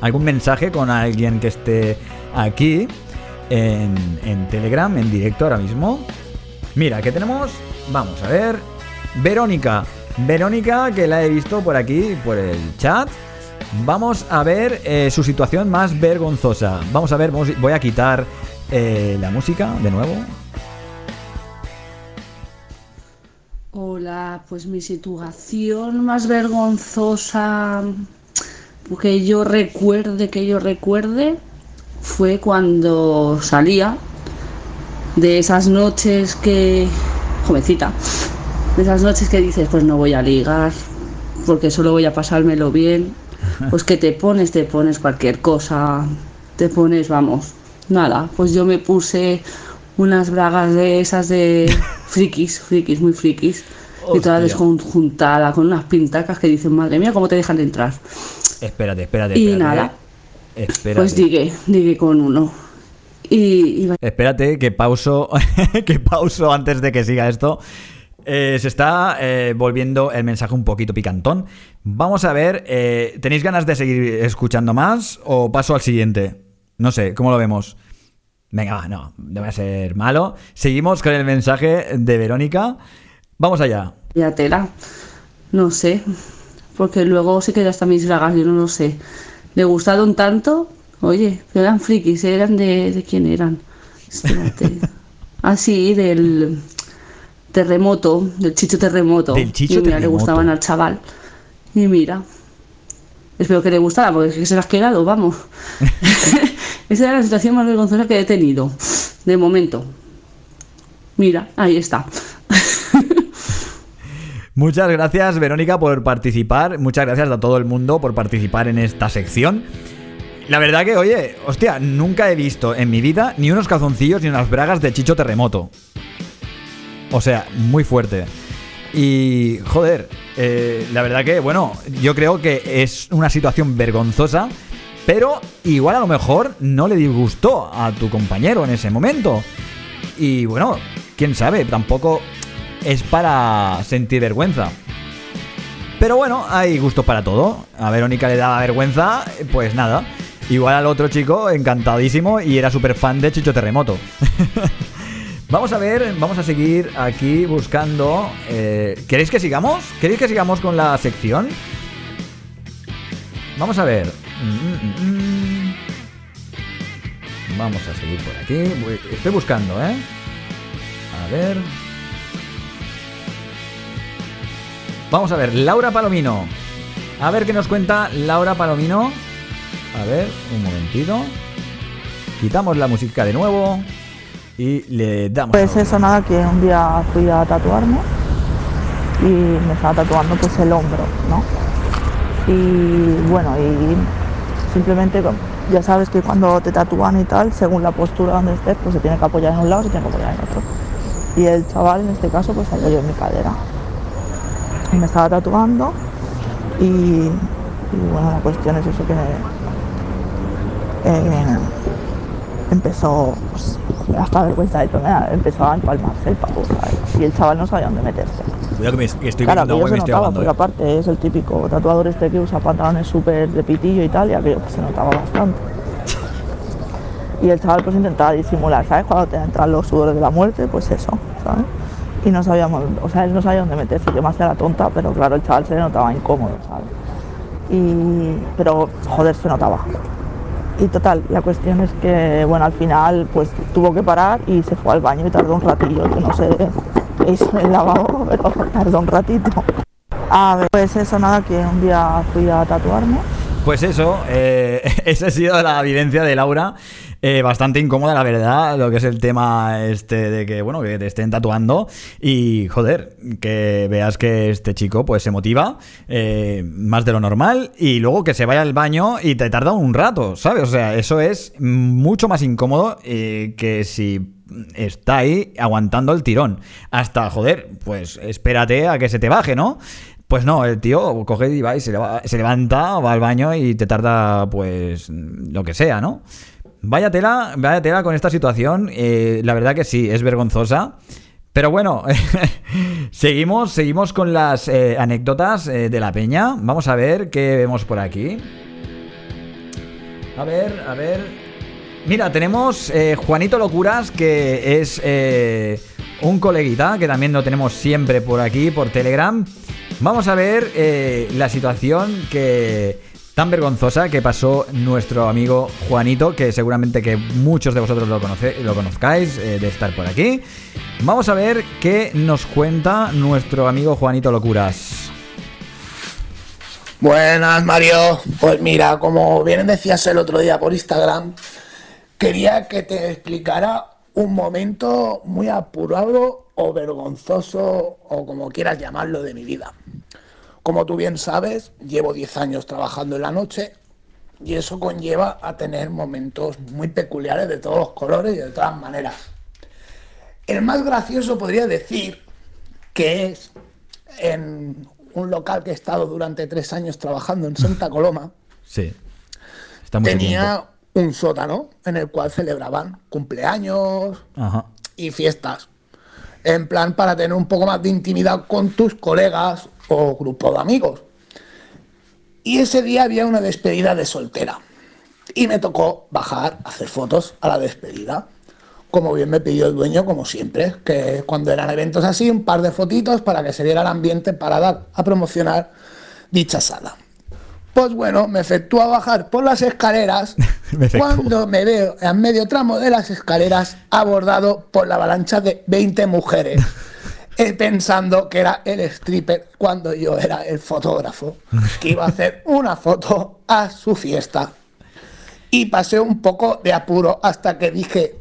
algún mensaje con alguien que esté aquí en, Telegram, en directo ahora mismo. Mira, ¿qué tenemos? Vamos a ver. Verónica. Verónica, que la he visto por aquí, por el chat. Vamos a ver eh, su situación más vergonzosa. Vamos a ver, voy a quitar eh, la música de nuevo. Hola, pues mi situación más vergonzosa que yo recuerde, que yo recuerde, fue cuando salía de esas noches que, jovencita, de esas noches que dices, pues no voy a ligar, porque solo voy a pasármelo bien, pues que te pones, te pones cualquier cosa, te pones, vamos, nada, pues yo me puse unas bragas de esas de frikis, frikis, muy frikis, y toda desconjuntada, con unas pintacas que dicen, madre mía, ¿cómo te dejan entrar? Espérate, espérate. Y espérate. nada. Espérate. Pues digue, digue con uno. Y, y Espérate, que pauso, que pauso antes de que siga esto. Eh, se está eh, volviendo el mensaje un poquito picantón. Vamos a ver, eh, ¿tenéis ganas de seguir escuchando más o paso al siguiente? No sé, ¿cómo lo vemos? Venga, va, no, debe ser malo. Seguimos con el mensaje de Verónica. Vamos allá. ya tela. No sé. Porque luego se queda hasta mis bragas, yo no lo sé. Le gustaron tanto. Oye, eran frikis, eran de, de quién eran. Espérate. Ah, sí, del terremoto, del chicho terremoto. Del Chicho y mira, le gustaban al chaval. Y mira. Espero que le gustara, porque es que se las has quedado, vamos. Esa era la situación más vergonzosa que he tenido. De momento. Mira, ahí está. Muchas gracias, Verónica, por participar. Muchas gracias a todo el mundo por participar en esta sección. La verdad que, oye, hostia, nunca he visto en mi vida ni unos calzoncillos ni unas bragas de Chicho Terremoto. O sea, muy fuerte. Y, joder, eh, la verdad que, bueno, yo creo que es una situación vergonzosa, pero igual a lo mejor no le disgustó a tu compañero en ese momento. Y bueno, quién sabe, tampoco es para sentir vergüenza. Pero bueno, hay gustos para todo. A Verónica le daba vergüenza, pues nada. Igual al otro chico, encantadísimo y era súper fan de Chicho Terremoto. vamos a ver, vamos a seguir aquí buscando. eh, ¿Queréis que sigamos? ¿Queréis que sigamos con la sección? Vamos a ver. Mm, mm, mm. Vamos a seguir por aquí. Estoy buscando, ¿eh? A ver. Vamos a ver, Laura Palomino. A ver qué nos cuenta Laura Palomino. A ver, un momentito. Quitamos la música de nuevo y le damos. Pues eso, nada, que un día fui a tatuarme y me estaba tatuando pues el hombro, ¿no? Y bueno, y simplemente, ya sabes que cuando te tatúan y tal, según la postura donde estés, pues se tiene que apoyar en un lado, se tiene que apoyar en otro. Y el chaval, en este caso, pues apoyó en mi cadera. Y me estaba tatuando y, y bueno, la cuestión es eso que eh, empezó, pues, hasta vergüenza de da- empezó a empalmarse el pavo, ¿sabes? Y el chaval no sabía dónde meterse. Cuidado que, me- que estoy claro, viendo aquello agua y se notaba, porque ¿eh? aparte es el típico tatuador este que usa pantalones súper de pitillo y tal, y aquello pues, se notaba bastante. Y el chaval pues intentaba disimular, ¿sabes? Cuando te entran los sudores de la muerte, pues eso, ¿sabes? Y no sabíamos, o sea, él no sabía dónde meterse, yo me hacía tonta, pero claro, el chaval se le notaba incómodo, ¿sabes? Y, pero, joder, se notaba. Y total, la cuestión es que, bueno, al final pues tuvo que parar y se fue al baño y tardó un ratillo, que no sé qué hizo en el lavabo, pero tardó un ratito. A ver, pues eso, nada, que un día fui a tatuarme Pues eso, eh, esa ha sido la vivencia de Laura. Eh, bastante incómoda, la verdad, lo que es el tema este de que, bueno, que te estén tatuando y, joder, que veas que este chico pues se motiva eh, más de lo normal y luego que se vaya al baño y te tarda un rato, ¿sabes? O sea, eso es mucho más incómodo eh, que si está ahí aguantando el tirón. Hasta, joder, pues espérate a que se te baje, ¿no? Pues no, el tío coge y va y se, leva- se levanta, va al baño y te tarda, pues, lo que sea, ¿no? Vaya tela, vaya tela con esta situación. eh, la verdad que sí, es vergonzosa. Pero bueno, seguimos, seguimos con las eh, anécdotas eh, de la peña. Vamos a ver qué vemos por aquí. A ver, a ver. Mira, tenemos Juanito Locuras, que es un coleguita, que también lo tenemos siempre por aquí, por Telegram. Vamos a ver la situación que tan vergonzosa que pasó nuestro amigo Juanito, que seguramente que muchos de vosotros lo, conoce- lo conozcáis eh, de estar por aquí. Vamos a ver qué nos cuenta nuestro amigo Juanito Locuras. Buenas, Mario. Pues mira, como bien decías el otro día por Instagram, quería que te explicara un momento muy apurado o vergonzoso o como quieras llamarlo de mi vida. Como tú bien sabes, llevo 10 años trabajando en la noche y eso conlleva a tener momentos muy peculiares de todos los colores y de todas maneras. El más gracioso podría decir que es en un local que he estado durante tres años trabajando en Santa Coloma, Sí. Está muy tenía un sótano en el cual celebraban cumpleaños Ajá. y fiestas. En plan para tener un poco más de intimidad con tus colegas o grupo de amigos. Y ese día había una despedida de soltera. Y me tocó bajar a hacer fotos a la despedida. Como bien me pidió el dueño, como siempre, que cuando eran eventos así, un par de fotitos para que se viera el ambiente para dar a promocionar dicha sala. Pues bueno, me efectúo a bajar por las escaleras Me cuando me veo en medio tramo de las escaleras abordado por la avalancha de 20 mujeres, pensando que era el stripper cuando yo era el fotógrafo, que iba a hacer una foto a su fiesta. Y pasé un poco de apuro hasta que dije,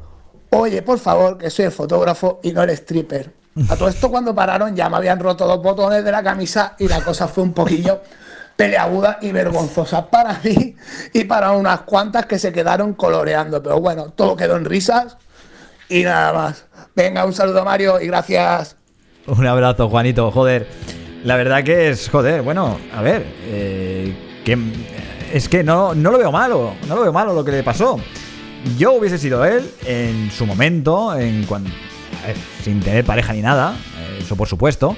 oye, por favor, que soy el fotógrafo y no el stripper. A todo esto cuando pararon ya me habían roto los botones de la camisa y la cosa fue un poquillo peleaguda y vergonzosa para mí y para unas cuantas que se quedaron coloreando. Pero bueno, todo quedó en risas y nada más. Venga, un saludo Mario y gracias. Un abrazo, Juanito. Joder. La verdad que es, joder, bueno, a ver, eh, que es que no, no lo veo malo, no lo veo malo lo que le pasó. Yo hubiese sido él en su momento, en sin tener pareja ni nada, eh, eso por supuesto.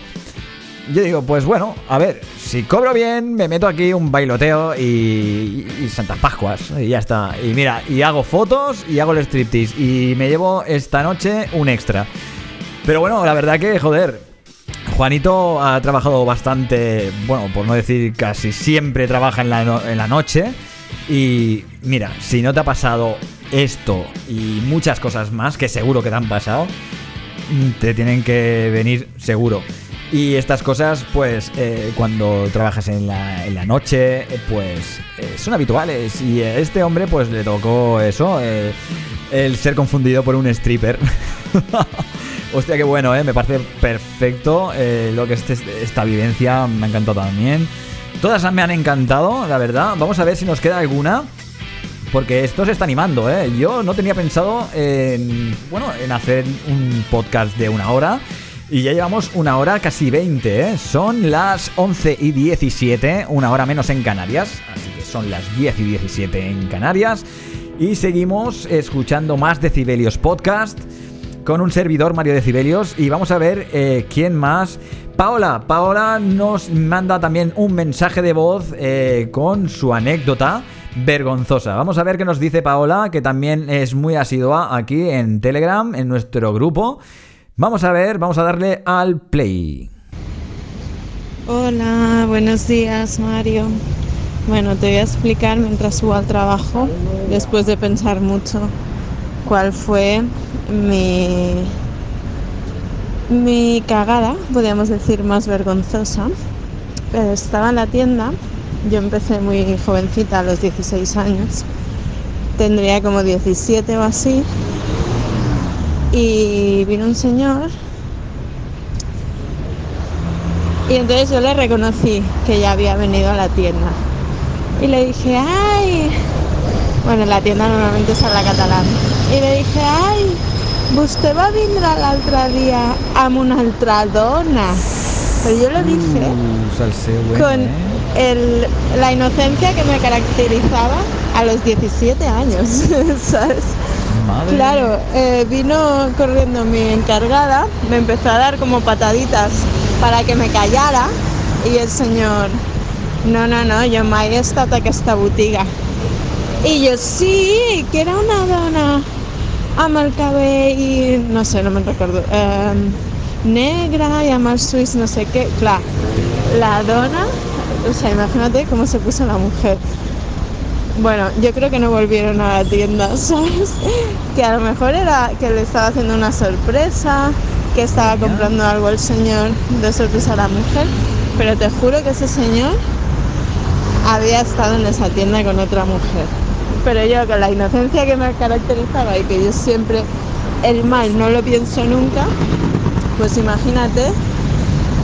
Yo digo, pues bueno, a ver, si cobro bien, me meto aquí un bailoteo y, y Santas Pascuas, y ya está. Y mira, y hago fotos y hago el striptease, y me llevo esta noche un extra. Pero bueno, la verdad que, joder, Juanito ha trabajado bastante, bueno, por no decir casi siempre trabaja en la, no- en la noche. Y mira, si no te ha pasado esto y muchas cosas más, que seguro que te han pasado, te tienen que venir seguro. Y estas cosas, pues, eh, cuando trabajas en la, en la noche, eh, pues, eh, son habituales. Y a este hombre, pues, le tocó eso, eh, el ser confundido por un stripper. Hostia, qué bueno, ¿eh? Me parece perfecto eh, lo que es este- esta vivencia. Me ha encantado también. Todas me han encantado, la verdad. Vamos a ver si nos queda alguna. Porque esto se está animando, ¿eh? Yo no tenía pensado en, bueno, en hacer un podcast de una hora. Y ya llevamos una hora casi 20, ¿eh? Son las 11 y 17, una hora menos en Canarias. Así que son las 10 y 17 en Canarias. Y seguimos escuchando más Decibelios Podcast con un servidor Mario Decibelios. Y vamos a ver eh, quién más. Paola, Paola nos manda también un mensaje de voz eh, con su anécdota vergonzosa. Vamos a ver qué nos dice Paola, que también es muy asidua aquí en Telegram, en nuestro grupo. Vamos a ver, vamos a darle al play. Hola, buenos días Mario. Bueno, te voy a explicar mientras subo al trabajo, después de pensar mucho, cuál fue mi, mi cagada, podríamos decir más vergonzosa. Eh, Estaba en la tienda, yo empecé muy jovencita, a los 16 años, tendría como 17 o así, y vino un señor y entonces yo le reconocí que ya había venido a la tienda. Y le dije, ay, bueno, en la tienda normalmente es a la catalán. Y le dije, ay, usted va a venir l'altre día amb una altra dona. Pero yo lo dije Uh, salseo bueno, con ¿eh? el- la inocencia que me caracterizaba a los 17 años, ¿sabes? Madre Claro, eh, vino corriendo mi encargada, me empezó a dar como pataditas para que me callara y el señor, no, no, no, jo mai he estat aquesta botiga. I jo, sí, que era una dona amb el cabell, no sé, no me'n recordo, eh, negre i amb els ulls no sé què. Clar, la dona, o sea, imagínate cómo se puso la mujer. Bueno, yo creo que no volvieron a la tienda, ¿sabes? Que a lo mejor era que le estaba haciendo una sorpresa, que estaba comprando algo el señor de sorpresa a la mujer, pero te juro que ese señor había estado en esa tienda con otra mujer. Pero yo con la inocencia que me caracterizaba y que yo siempre el mal no lo pienso nunca, pues imagínate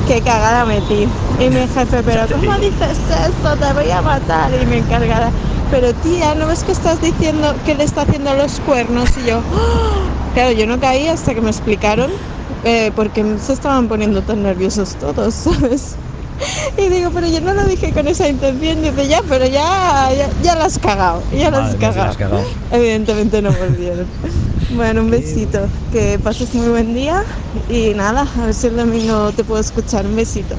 qué cagada metí. Y mi jefe, pero ¿cómo dices esto? Te voy a matar. Y mi encargada, pero tía, ¿no ves que estás diciendo que le está haciendo los cuernos? Y yo, ¡ah! claro, yo no caí hasta que me explicaron eh, porque se estaban poniendo tan nerviosos todos, ¿sabes? Y digo, pero yo no lo dije con esa intención. Dice, ya, pero ya, ya, ya la has cagado. Ya la cagado. has cagado. Evidentemente no volvieron. Bueno, un besito. Que pases muy buen día. Y nada, a ver si el domingo te puedo escuchar. Un besito.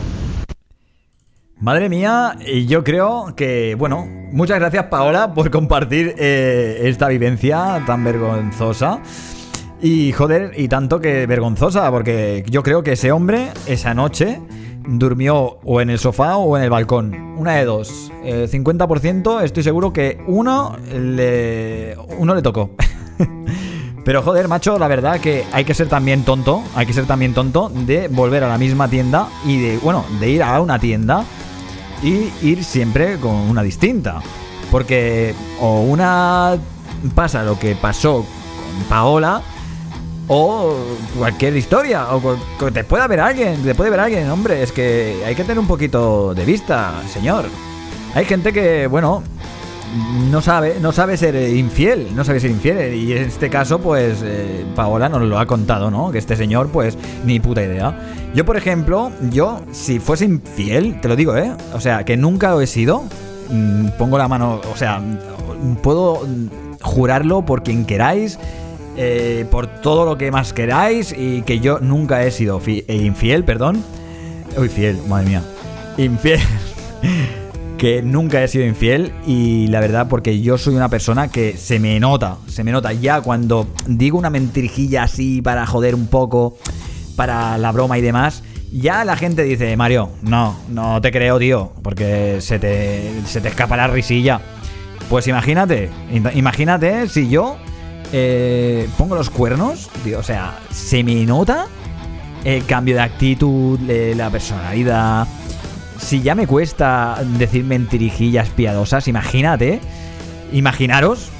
Madre mía, y yo creo que, bueno, muchas gracias Paola por compartir eh, esta vivencia tan vergonzosa. Y joder, y tanto que vergonzosa, porque yo creo que ese hombre esa noche durmió o en el sofá o en el balcón. Una de dos. Eh, 50% estoy seguro que uno le, uno le tocó. Pero joder, macho, la verdad que hay que ser también tonto, hay que ser también tonto de volver a la misma tienda y de, bueno, de ir a una tienda y ir siempre con una distinta. Porque o una pasa lo que pasó con Paola o cualquier historia o co- te puede ver alguien, te puede ver alguien, hombre, es que hay que tener un poquito de vista, señor. Hay gente que, bueno, no sabe, no sabe ser eh, infiel, no sabe ser infiel. Y en este caso, pues, eh, Paola nos lo ha contado, ¿no? Que este señor, pues, ni puta idea. Yo, por ejemplo, yo, si fuese infiel, te lo digo, ¿eh? O sea, que nunca lo he sido, mm, pongo la mano, o sea, puedo mm, jurarlo por quien queráis. Eh, por todo lo que más queráis y que yo nunca he sido eh, infiel, perdón. Uy, fiel, madre mía. Infiel. que nunca he sido infiel y la verdad porque yo soy una persona que se me nota, se me nota ya cuando digo una mentirijilla así para joder un poco, para la broma y demás, ya la gente dice, Mario, no, no te creo, tío, porque se te, se te escapa la risilla. Pues imagínate, im- imagínate si yo eh, pongo los cuernos, tío, o sea, se me nota el cambio de actitud, la personalidad. Si ya me cuesta decir mentirijillas piadosas, imagínate, imaginaros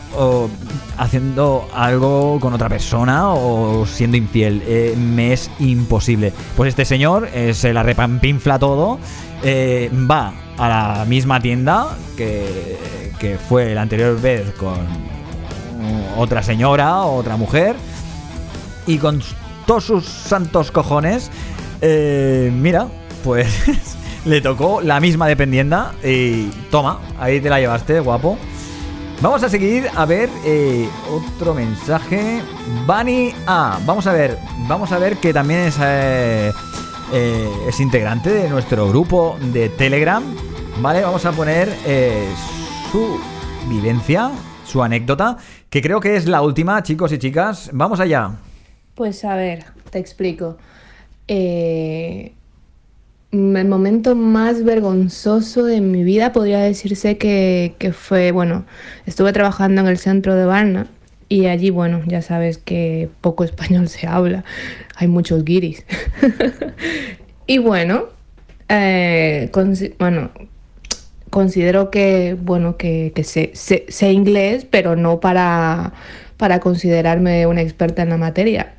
haciendo algo con otra persona o siendo infiel. Eh, me es imposible. Pues este señor eh, se la repampinfla todo, eh, va a la misma tienda que, que fue la anterior vez con otra señora, otra mujer, y con todos sus santos cojones, eh, mira, pues le tocó la misma dependienda y toma, ahí te la llevaste, guapo. Vamos a seguir a ver eh, otro mensaje. Bani A. Vamos a ver, vamos a ver que también es, eh, eh, es integrante de nuestro grupo de Telegram. Vale, vamos a poner eh, su vivencia, su anécdota, que creo que es la última, chicos y chicas. Vamos allá. Pues a ver, te explico. Eh, el momento más vergonzoso de mi vida podría decirse que, fue, bueno, estuve trabajando en el centro de Varna y allí, bueno, ya sabes que poco español se habla, hay muchos guiris. y bueno, eh, consi- bueno, considero que, bueno, que, que sé, sé- inglés, pero no para, para considerarme una experta en la materia.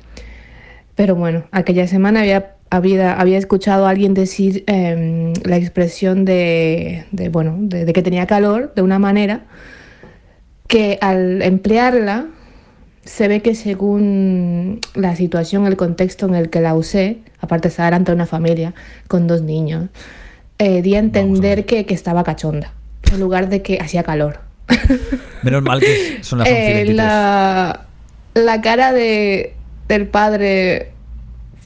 Pero bueno, aquella semana había, había, había escuchado a alguien decir em, la expresión de, de, bueno, de, que tenía calor de una manera que al emplearla se ve que según la situación, el contexto en el que la usé, aparte estaba delante de una familia con dos niños, eh, di a entender que, que estaba cachonda, en lugar de que hacía calor. Menos mal que son las 11 y Eh, 23. la, la cara de, del padre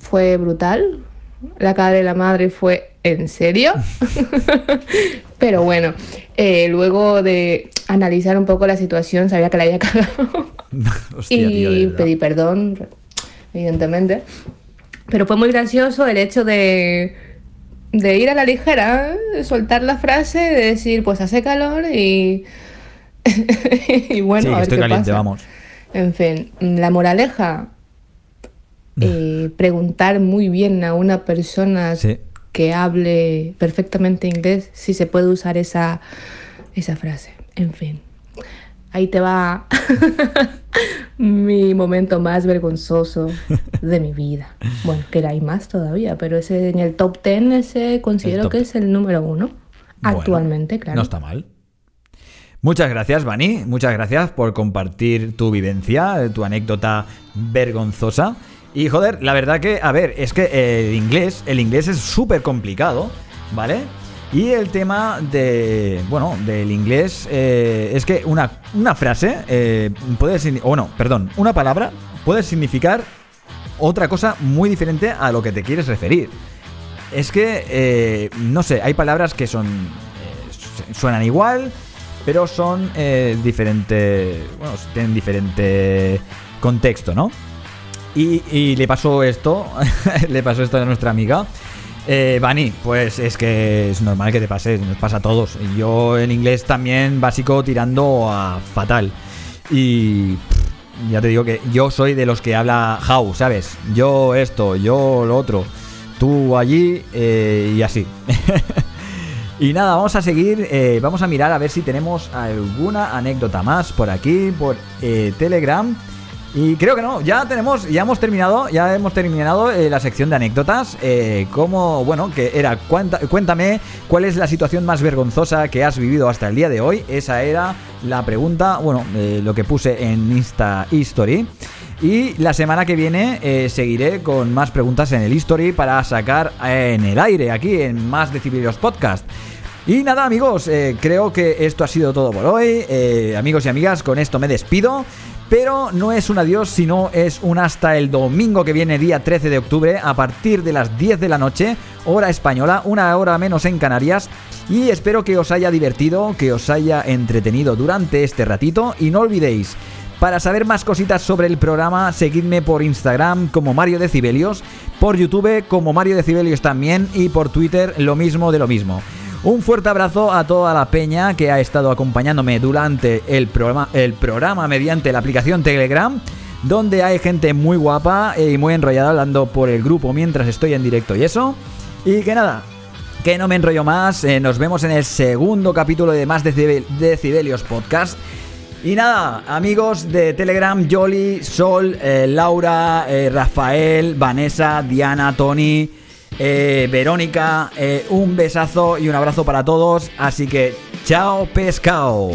fue brutal. La cara de la madre fue ¿en serio? Pero bueno, eh, luego de analizar un poco la situación, sabía que la había cagado Hostia, y tío, pedí perdón, evidentemente. Pero fue muy gracioso el hecho de, de ir a la ligera, soltar la frase, de decir, pues hace calor y, y bueno, sí, a que ver estoy qué caliente, pasa. vamos. En fin, la moraleja, eh, preguntar muy bien a una persona Sí. que hable perfectamente inglés si se puede usar esa, esa frase. En fin, ahí te va mi momento más vergonzoso de mi vida. Bueno, que hay más todavía, pero ese en el top 10 ese considero que es el número uno Bueno, actualmente, claro. No está mal. Muchas gracias, Vani. Muchas gracias por compartir tu vivencia, eh, tu anécdota vergonzosa. Y joder, la verdad que, a ver, es que el inglés, el inglés es súper complicado, ¿vale? Y el tema de, bueno, del inglés eh, es que una, una frase eh, puede, o no, perdón, una palabra puede significar otra cosa muy diferente a lo que te quieres referir. Es que, eh, no sé, hay palabras que son. eh, su- suenan igual, pero son eh, diferente. Bueno, tienen diferente contexto, ¿no? Y, y le pasó esto, le pasó esto a nuestra amiga. Eh, Vani, pues es que es normal que te pase, nos pasa a todos. Yo en inglés también básico tirando a fatal. Y ya te digo que yo soy de los que habla how, ¿sabes? Yo esto, yo lo otro, tú allí eh, y así. y nada, vamos a seguir, eh, vamos a mirar a ver si tenemos alguna anécdota más por aquí, por eh, Telegram. Y creo que no, ya tenemos, ya hemos terminado, ya hemos terminado eh, la sección de anécdotas. Eh, como, bueno, que era, cuenta- cuéntame cuál es la situación más vergonzosa que has vivido hasta el día de hoy. Esa era la pregunta, bueno, eh, lo que puse en Insta History. Y la semana que viene seguiré con más preguntas en el History para sacar en el aire, aquí en Más Decibelios Podcast. Y nada amigos, creo que esto ha sido todo por hoy. Amigos y amigas, con esto me despido. Pero no es un adiós, sino es un hasta el domingo que viene, día 13 de octubre, a partir de las 10 de la noche, hora española, una hora menos en Canarias. Y espero que os haya divertido, que os haya entretenido durante este ratito. Y no olvidéis, para saber más cositas sobre el programa, seguidme por Instagram como Mario Decibelios, por YouTube como Mario Decibelios también y por Twitter lo mismo de lo mismo. Un fuerte abrazo a toda la peña que ha estado acompañándome durante el programa, el programa mediante la aplicación Telegram, donde hay gente muy guapa y muy enrollada hablando por el grupo mientras estoy en directo y eso. Y que nada, que no me enrollo más, eh, nos vemos en el segundo capítulo de Más Decibel- Decibelios Podcast. Y nada, amigos de Telegram, Jolly, Sol, eh, Laura, eh, Rafael, Vanessa, Diana, Tony, eh, Verónica, eh, un besazo y un abrazo para todos. Así que, chao pescado.